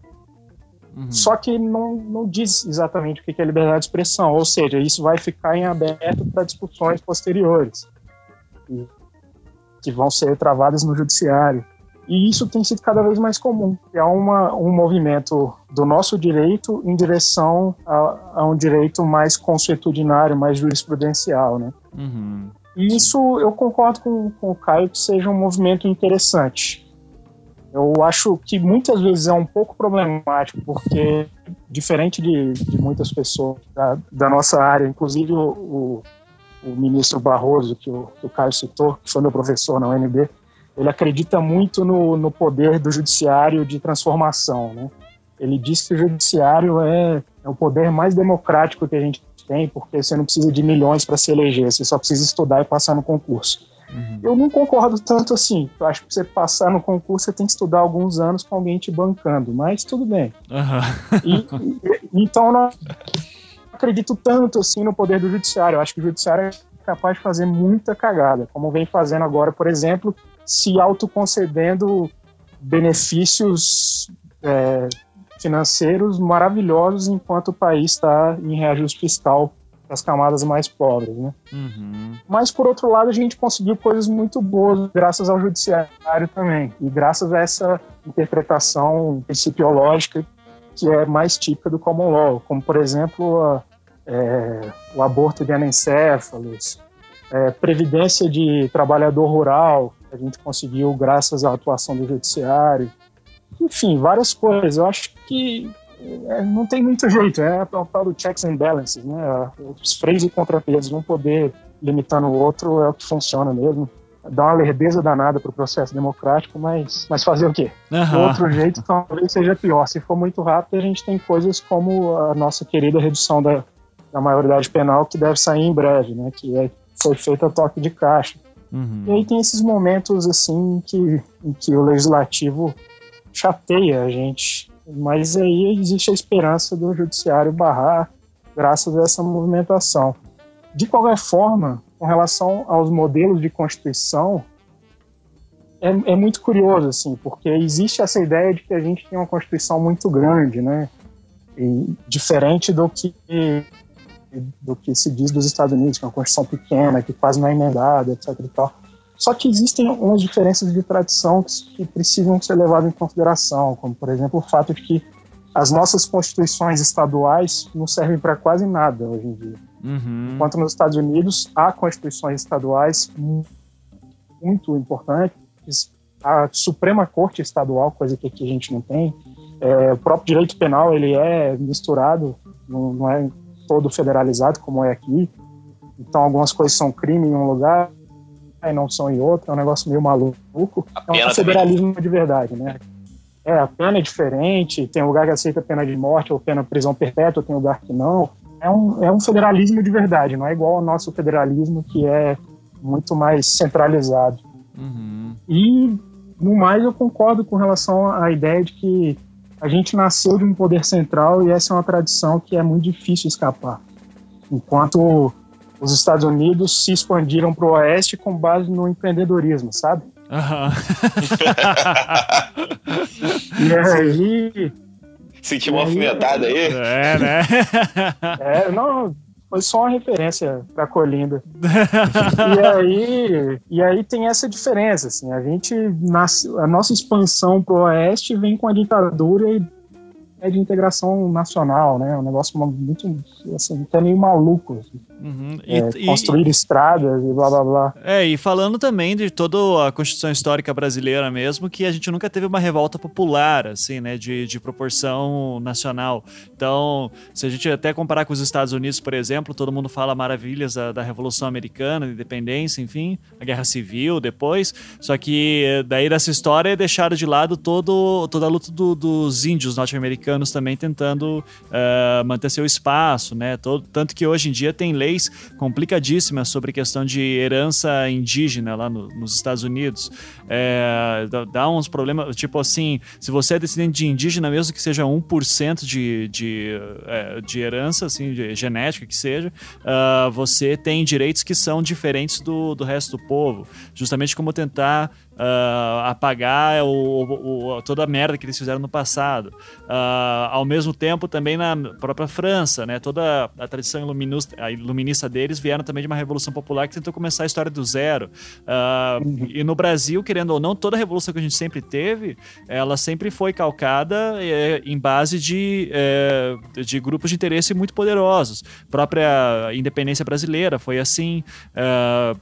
Uhum. Só que não, não diz exatamente o que é liberdade de expressão, ou seja, isso vai ficar em aberto para discussões posteriores, que, vão ser travadas no judiciário. E isso tem sido cada vez mais comum. É uma, um movimento do nosso direito em direção a, a um direito mais consuetudinário, mais jurisprudencial, né? Uhum. E isso eu concordo com, com o Caio que seja um movimento interessante. Eu acho que muitas vezes é um pouco problemático, porque, diferente de, de muitas pessoas da, da nossa área, inclusive o, o, o ministro Barroso, que o, que o Caio citou, que foi meu professor na UNB, ele acredita muito no, no poder do judiciário de transformação. Né? Ele diz que o judiciário é, é o poder mais democrático que a gente tem, porque você não precisa de milhões para se eleger, você só precisa estudar e passar no concurso. Uhum. Eu não concordo tanto assim. Eu acho que pra você passar no concurso, você tem que estudar alguns anos com alguém te bancando, mas tudo bem. Aham. E, e- então, eu não acredito tanto assim no poder do judiciário. Eu acho que o judiciário é capaz de fazer muita cagada, como vem fazendo agora, por exemplo, se autoconcedendo benefícios é, financeiros maravilhosos enquanto o país está em reajuste fiscal as camadas mais pobres, né? Uhum. Mas, por outro lado, a gente conseguiu coisas muito boas graças ao judiciário também. E graças a essa interpretação principiológica que é mais típica do common law. Como, por exemplo, a, é, o aborto de anencéfalos, é, previdência de trabalhador rural, a gente conseguiu graças à atuação do judiciário, enfim, várias coisas. Eu acho que é, não tem muito jeito, é o tal do checks and balances, né? Os freios e contrapesos, um poder limitando o outro é o que funciona mesmo. Dá uma lerdeza danada para o processo democrático, mas, mas fazer o quê? O outro jeito talvez seja pior. Se for muito rápido, a gente tem coisas como a nossa querida redução da, da maioridade penal, que deve sair em breve, né? Que é, foi feita a toque de caixa. Uhum. E aí tem esses momentos assim que, em que o legislativo chateia a gente. Mas aí existe a esperança do judiciário barrar graças a essa movimentação. De qualquer forma, com relação aos modelos de constituição, é, é muito curioso, assim, porque existe essa ideia de que a gente tem uma constituição muito grande, né? E diferente do que do que se diz dos Estados Unidos, que é uma constituição pequena, que quase não é emendada, etc. E tal. Só que existem umas diferenças de tradição que, precisam ser levadas em consideração, como, por exemplo, o fato de que as nossas constituições estaduais não servem para quase nada hoje em dia. Uhum. Enquanto nos Estados Unidos há constituições estaduais mu- muito importantes, a Suprema Corte Estadual, coisa que aqui a gente não tem, é, o próprio direito penal ele é misturado, não, não é todo federalizado como é aqui. Então algumas coisas são crime em um lugar e não são em outro, é um negócio meio maluco. A É um federalismo de verdade, né? É, a pena é diferente, tem lugar que aceita pena de morte ou pena prisão perpétua, tem lugar que não. É um, é um federalismo de verdade, não é igual ao nosso federalismo que é muito mais centralizado. Uhum. E, no mais, eu concordo com relação à ideia de que a gente nasceu de um poder central e essa é uma tradição que é muito difícil escapar. Enquanto os Estados Unidos se expandiram para o oeste com base no empreendedorismo, sabe? Aham. E aí, Senti uma alfinetada aí. é, né? é, não, foi só uma referência para Colinda. e aí, e aí tem essa diferença, assim, a gente nasce, a nossa expansão para o oeste vem com a ditadura e é de integração nacional, né? Um negócio muito, assim, até meio maluco. assim. Uhum. E, É, e- construir estradas e blá blá blá. É, e falando também de toda a Constituição Histórica brasileira mesmo, que a gente nunca teve uma revolta popular, assim, né, de, de proporção nacional. Então, se a gente até comparar com os Estados Unidos, por exemplo, todo mundo fala maravilhas da, da Revolução Americana, da independência, enfim, a Guerra Civil depois, só que daí dessa história é deixado de lado todo, toda a luta do- dos índios norte-americanos também tentando eh, manter seu espaço, né, todo, tanto que hoje em dia tem leis complicadíssimas sobre questão de herança indígena lá no- nos Estados Unidos. É, dá, uns problemas, tipo assim, se você é descendente de indígena, mesmo que seja 1% de, de, é, de herança, assim, de genética que seja, ah, você tem direitos que são diferentes do, do resto do povo. Justamente como tentar ah, apagar o, o- toda a merda que eles fizeram no passado. Ah, ao mesmo tempo, também na própria França, né? Toda a tradição iluminus- a iluminista deles vieram também de uma revolução popular que tentou começar a história do zero. Ah, E no Brasil, querendo ou não, toda a revolução que a gente sempre teve, ela sempre foi calcada eh, em base de, eh, de grupos de interesse muito poderosos. Própria independência brasileira foi assim. ah,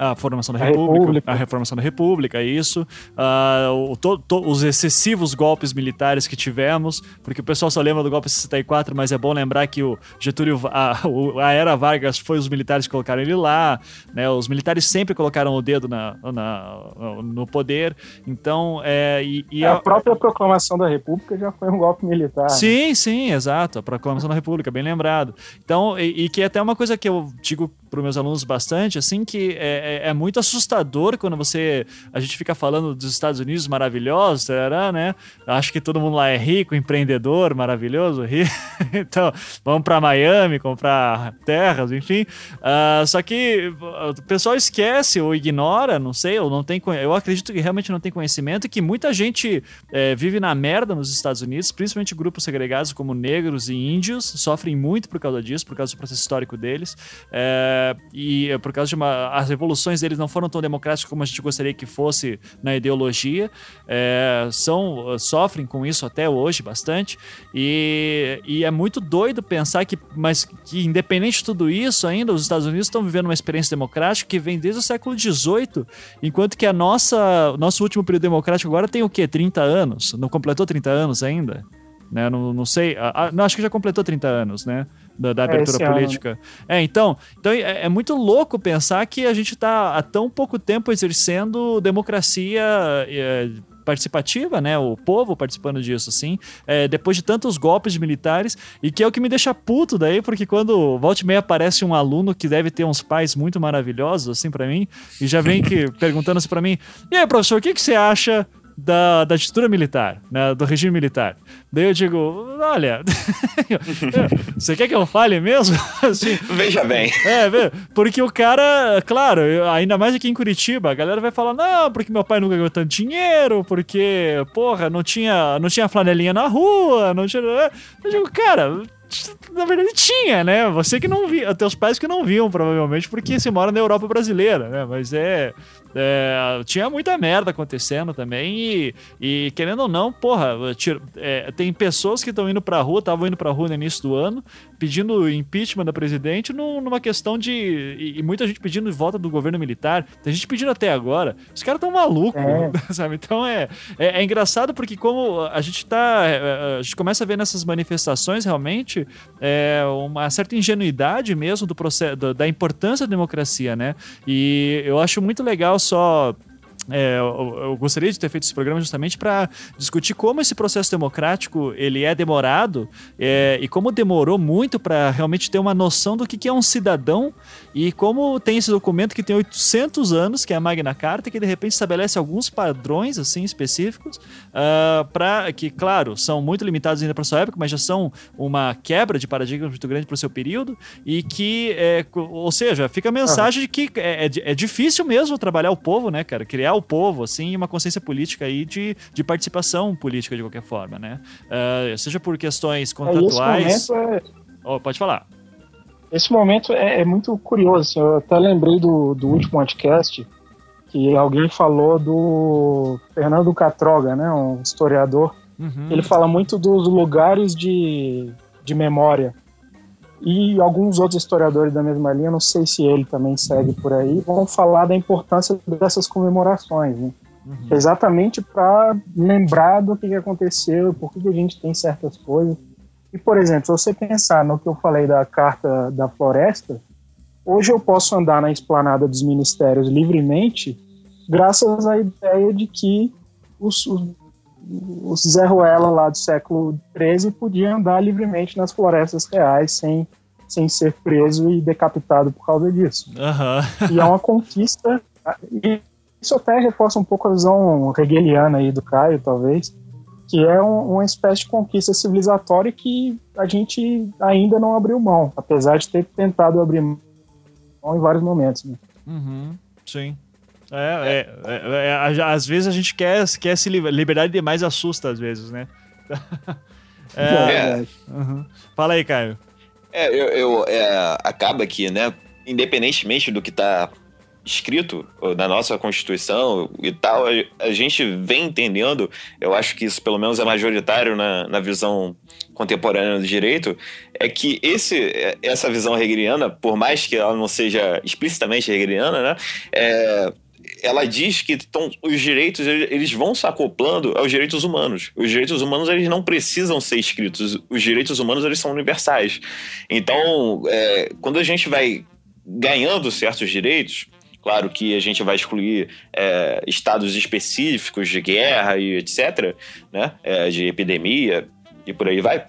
a formação da A República, República. a reformação da República, isso, ah, o- to- to- os excessivos golpes militares que tivemos, porque o pessoal só lembra do golpe de 64, mas é bom lembrar que o Getúlio, a, o- a era Vargas foi os militares que colocaram ele lá, né? Os militares sempre colocaram o dedo na, na- no poder, então é e, e a a- própria proclamação da República já foi um golpe militar. né? Sim, sim, exato. A proclamação da República, bem lembrado. Então, e, e que é até uma coisa que eu digo para os meus alunos bastante, assim, que é, é- é muito assustador quando você. A gente fica falando dos Estados Unidos maravilhosos, tarará, né? Acho que todo mundo lá é rico, empreendedor, maravilhoso, rico. então, vamos para Miami comprar terras, enfim. Ah, só que o pessoal esquece ou ignora, não sei, ou não tem. Eu acredito que realmente não tem conhecimento e que muita gente é, vive na merda nos Estados Unidos, principalmente grupos segregados como negros e índios, sofrem muito por causa disso, por causa do processo histórico deles. É, e é por causa de uma. As revoluções deles não foram tão democráticas como a gente gostaria que fosse na ideologia. É, são, sofrem com isso até hoje bastante. E, e é muito doido pensar que, mas que, independente de tudo isso, ainda os Estados Unidos estão vivendo uma experiência democrática que vem desde o século XVIII, enquanto que a nossa nosso último período democrático agora tem o quê? 30 anos? Não completou 30 anos ainda? Né? Não, não sei. Não, acho que já completou 30 anos, né? Da, da abertura esse política. É, então, então é, é muito louco pensar que a gente está há tão pouco tempo exercendo democracia é, participativa, né? O povo participando disso, assim, é, depois de tantos golpes de militares, e que é o que me deixa puto daí, porque quando volta e meia aparece um aluno que deve ter uns pais muito maravilhosos, assim, pra mim, e já vem que perguntando assim pra mim: e aí, professor, o que, que você acha da, da ditadura militar, né, do regime militar. Daí eu digo, olha, você quer que eu fale mesmo? Assim, Veja bem. é, porque o cara, claro, ainda mais aqui em Curitiba, a galera vai falar, não, porque meu pai não ganhou tanto dinheiro, porque, porra, não tinha, não tinha flanelinha na rua, não tinha... Eu digo, cara... Na verdade tinha, né? Você que não via, teus pais que não viam, provavelmente, porque você mora na Europa brasileira, né? Mas é, é, tinha muita merda acontecendo também e, e, querendo ou não, porra, tira- é, tem pessoas que estão indo pra rua, estavam indo pra rua no início do ano, pedindo impeachment da presidente num- numa questão de. E, e muita gente pedindo volta do governo militar. Tem gente pedindo até agora. Os caras tão malucos, É. sabe? Então é, é, é engraçado porque, como a gente tá. é, A gente começa a ver nessas manifestações realmente é, uma certa ingenuidade mesmo do processo, da importância da democracia, né? E eu acho muito legal só. É, eu, eu gostaria de ter feito esse programa justamente para discutir como esse processo democrático ele é demorado é, e como demorou muito para realmente ter uma noção do que, que é um cidadão e como tem esse documento que tem 800 anos, que é a Magna Carta, que de repente estabelece alguns padrões assim específicos para que, claro, são muito limitados ainda para sua época, mas já são uma quebra de paradigma muito grande para o seu período e que, é, ou seja, fica a mensagem de que é, é é difícil mesmo trabalhar o povo, né, cara? Criar o povo, assim, uma consciência política aí de, de participação política de qualquer forma, né? Ah, seja por questões É, esse contratuais. momento é, Oh, pode falar. Esse momento é, é muito curioso. assim, eu até lembrei do, do último podcast que alguém falou do Fernando Catroga, né, um historiador. Uhum. Ele fala muito dos lugares de, de memória. E alguns outros historiadores da mesma linha, não sei se ele também segue por aí, vão falar da importância dessas comemorações. Né? Uhum. Exatamente para lembrar do que que aconteceu, por que que a gente tem certas coisas. E, por exemplo, se você pensar no que eu falei da Carta da Floresta, hoje eu posso andar na esplanada dos ministérios livremente, graças à ideia de que os, os, os Zé Ruela lá do século XIII podia andar livremente nas florestas reais sem, sem ser preso e decapitado por causa disso. Aham. E é uma conquista. E isso até reforça um pouco a visão hegeliana aí do Caio, talvez, que é um- uma espécie de conquista civilizatória que a gente ainda não abriu mão, apesar de ter tentado abrir mão em vários momentos. Né? Uhum, sim. É, é, é, é, às vezes a gente quer, quer se li- liberdade demais assusta, às vezes, né? É, É. uhum. Fala aí, Caio. É, eu, eu- é, acaba que, né, independentemente do que está escrito na nossa Constituição e tal, a, gente vem entendendo, eu acho que isso pelo menos é majoritário na, na visão contemporânea do direito, é que esse, essa visão hegeliana, por mais que ela não seja explicitamente hegeliana, né, é, ela diz que tão, os direitos eles vão se acoplando aos direitos humanos. Os direitos humanos eles não precisam ser escritos. Os direitos humanos eles são universais. Então, é, quando a gente vai ganhando certos direitos, claro que a gente vai excluir é, estados específicos de guerra e etc., né, é, de epidemia e por aí vai.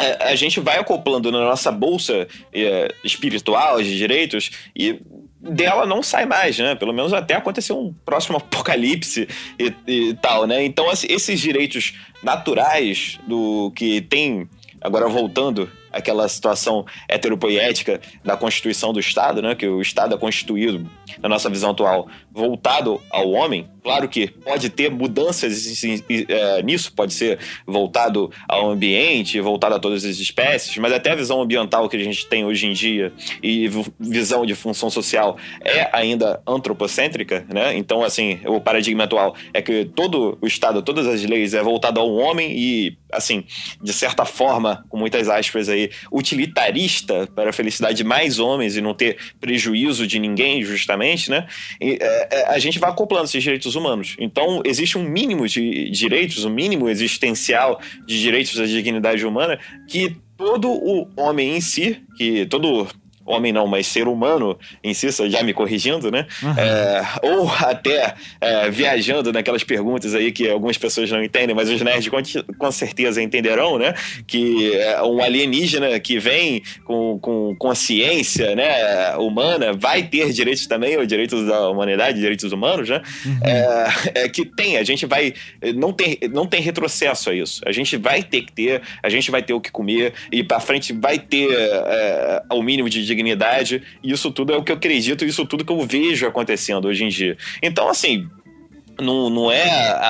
É, a gente vai acoplando na nossa bolsa é, espiritual de direitos e dela não sai mais, né? Pelo menos até acontecer um próximo apocalipse e, e tal, né? Então, assim, esses direitos naturais do que tem, agora voltando aquela situação heteropoética da constituição do Estado, né? Que o Estado é constituído, na nossa visão atual, voltado ao homem. Claro que pode ter mudanças é, nisso, pode ser voltado ao ambiente, voltado a todas as espécies, mas até a visão ambiental que a gente tem hoje em dia e visão de função social é ainda antropocêntrica, né? Então, assim, o paradigma atual é que todo o Estado, todas as leis é voltado ao homem e, assim, de certa forma, com muitas aspas aí, utilitarista para a felicidade de mais homens e não ter prejuízo de ninguém, justamente, né? E, é, a gente vai acoplando esses direitos humanos. Então, existe um mínimo de direitos, um mínimo existencial de direitos da dignidade humana que todo o homem em si, que todo homem não, mas ser humano si, já me corrigindo, né? Uhum. É, ou até é, viajando naquelas perguntas aí que algumas pessoas não entendem, mas os nerds com, com certeza entenderão, né? Que é um alienígena que vem com, com consciência né, humana vai ter direitos também, ou direitos da humanidade, direitos humanos, né? Uhum. É, é, que tem, a gente vai. Não tem, não tem retrocesso a isso. A gente vai ter que ter, a gente vai ter o que comer, e para frente vai ter é, o mínimo de dignidade. E isso tudo é o que eu acredito, isso tudo que eu vejo acontecendo hoje em dia. Então, assim, não, não é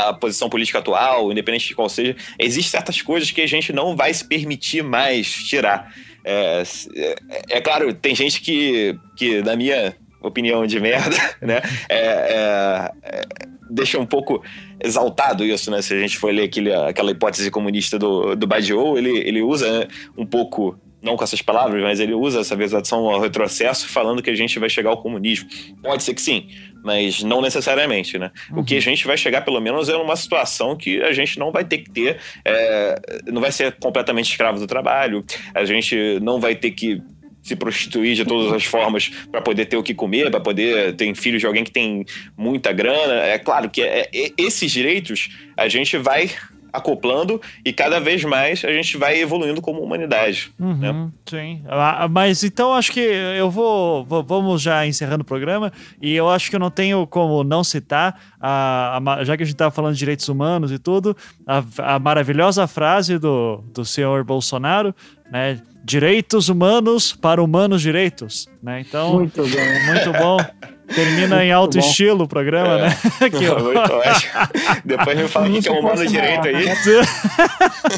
a posição política atual, independente de qual seja, existem certas coisas que a gente não vai se permitir mais tirar. É, é, é claro, tem gente que, que, na minha opinião de merda, né, é, é, é, deixa um pouco exaltado isso, né? Se a gente for ler aquele, aquela hipótese comunista do, do Badiou, ele, ele usa né, um pouco não com essas palavras, mas ele usa essa versação ao retrocesso falando que a gente vai chegar ao comunismo. Pode ser que sim, mas não necessariamente, né? Uhum. O que a uhum. gente vai chegar, pelo menos, é uma situação que a gente não vai ter que ter, é, não vai ser completamente escravo do trabalho, a gente não vai ter que se prostituir de todas as formas para poder ter o que comer, para poder ter filhos de alguém que tem muita grana. É claro que é, é, esses direitos a gente vai acoplando e cada vez mais a gente vai evoluindo como humanidade. Uhum, né? Sim. Ah, mas então acho que eu vou, vou, Vamos já encerrando o programa e eu acho que eu não tenho como não citar, a, a já que a gente estava falando de direitos humanos e tudo, a, a maravilhosa frase do, do senhor Bolsonaro, né? Direitos humanos para humanos direitos, né? Então, muito bom. Muito bom. Termina em alto estilo o programa, é. né? Aqui, ó. Depois me fala que é humano direito aí.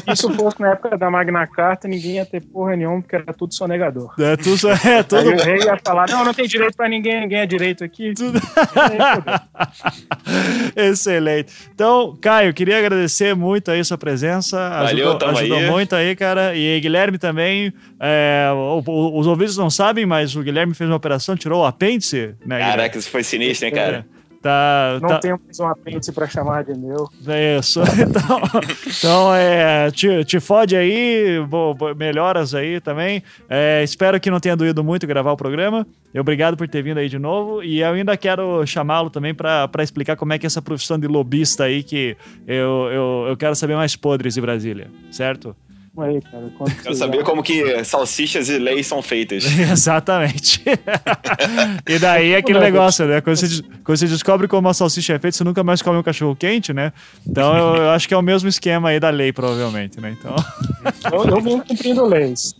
Isso fosse na época da Magna Carta, ninguém ia ter porra nenhuma, porque era tudo sonegador. É, tudo, é, tudo... Aí o rei ia falar, não, não tem direito pra ninguém, ninguém é direito aqui. Tudo... Excelente. Então, Caio, queria agradecer muito aí sua presença. Valeu, ajudou, ajudou aí. muito aí, cara. E Guilherme também. É, os ouvintes não sabem, mas o Guilherme fez uma operação, tirou o apêndice, né? Caraca, isso foi sinistro, hein, cara? É. Tá, não tá... tenho mais um apêndice para chamar de meu. É isso. Então, então é, te, te fode aí, bo, bo, melhoras aí também. É, espero que não tenha doído muito gravar o programa. Obrigado por ter vindo aí de novo. E eu ainda quero chamá-lo também para explicar como é que é essa profissão de lobista aí, que eu, eu, eu quero saber mais podres de Brasília, certo? Aí, cara. Quero saber como que salsichas e leis são feitas. Exatamente. e daí é aquele negócio, né? Quando você, quando você descobre como a salsicha é feita, você nunca mais come um cachorro quente, né? Então eu, eu acho que é o mesmo esquema aí da lei, provavelmente, né? Então... eu, eu vim cumprindo leis.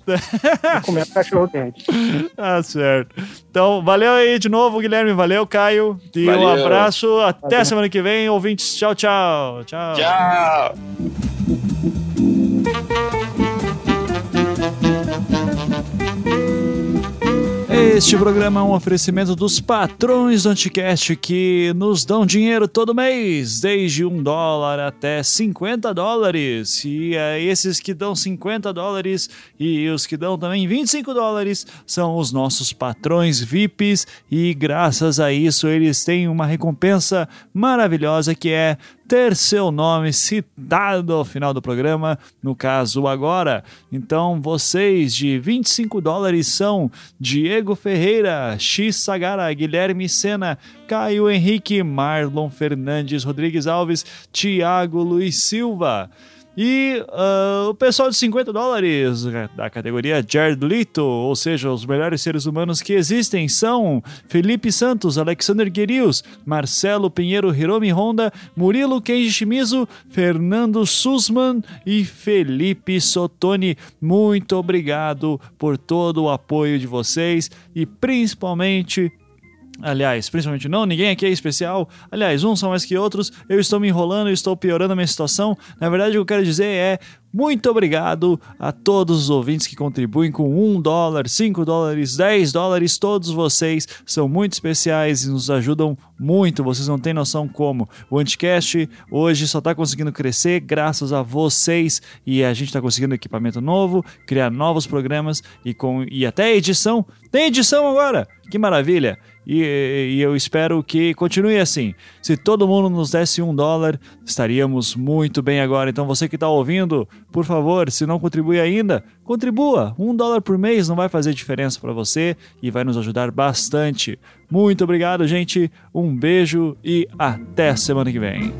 comendo cachorro quente. Tá certo. Então, valeu aí de novo, Guilherme. Valeu, Caio. E valeu. um abraço. Até valeu. semana que vem, ouvintes. Tchau, tchau. Tchau. Tchau. Este programa é um oferecimento dos patrões do Anticast que nos dão dinheiro todo mês, desde um dólar até 50 dólares. E é esses que dão 50 dólares e os que dão também 25 dólares são os nossos patrões VIPs e graças a isso eles têm uma recompensa maravilhosa que é ter seu nome citado ao final do programa, no caso agora. Então, vocês de 25 dólares são Diego Ferreira, X Sagara, Guilherme Sena, Caio Henrique, Marlon Fernandes, Rodrigues Alves, Tiago Luiz Silva. E ah, o pessoal de 50 dólares né, da categoria Jared Leto, ou seja, os melhores seres humanos que existem, são Felipe Santos, Alexander Guerius, Marcelo Pinheiro Hiromi Honda, Murilo Kenji Shimizu, Fernando Sussman e Felipe Sotoni. Muito obrigado por todo o apoio de vocês e principalmente Aliás, principalmente não, ninguém aqui é especial. Aliás, uns são mais que outros. Eu estou me enrolando, estou piorando a minha situação. Na verdade, o que eu quero dizer é muito obrigado a todos os ouvintes que contribuem com 1 dólar, 5 dólares, 10 dólares. Todos vocês são muito especiais e nos ajudam muito. Vocês não têm noção como. O Anticast hoje só está conseguindo crescer graças a vocês e a gente está conseguindo equipamento novo, criar novos programas e, com, e até edição. Tem edição agora! Que maravilha! E, e, eu espero que continue assim. Se todo mundo nos desse um dólar, estaríamos muito bem agora. Então você que está ouvindo, por favor, se não contribui ainda, contribua. Um dólar por mês não vai fazer diferença para você e vai nos ajudar bastante. Muito obrigado, gente. Um beijo e até semana que vem.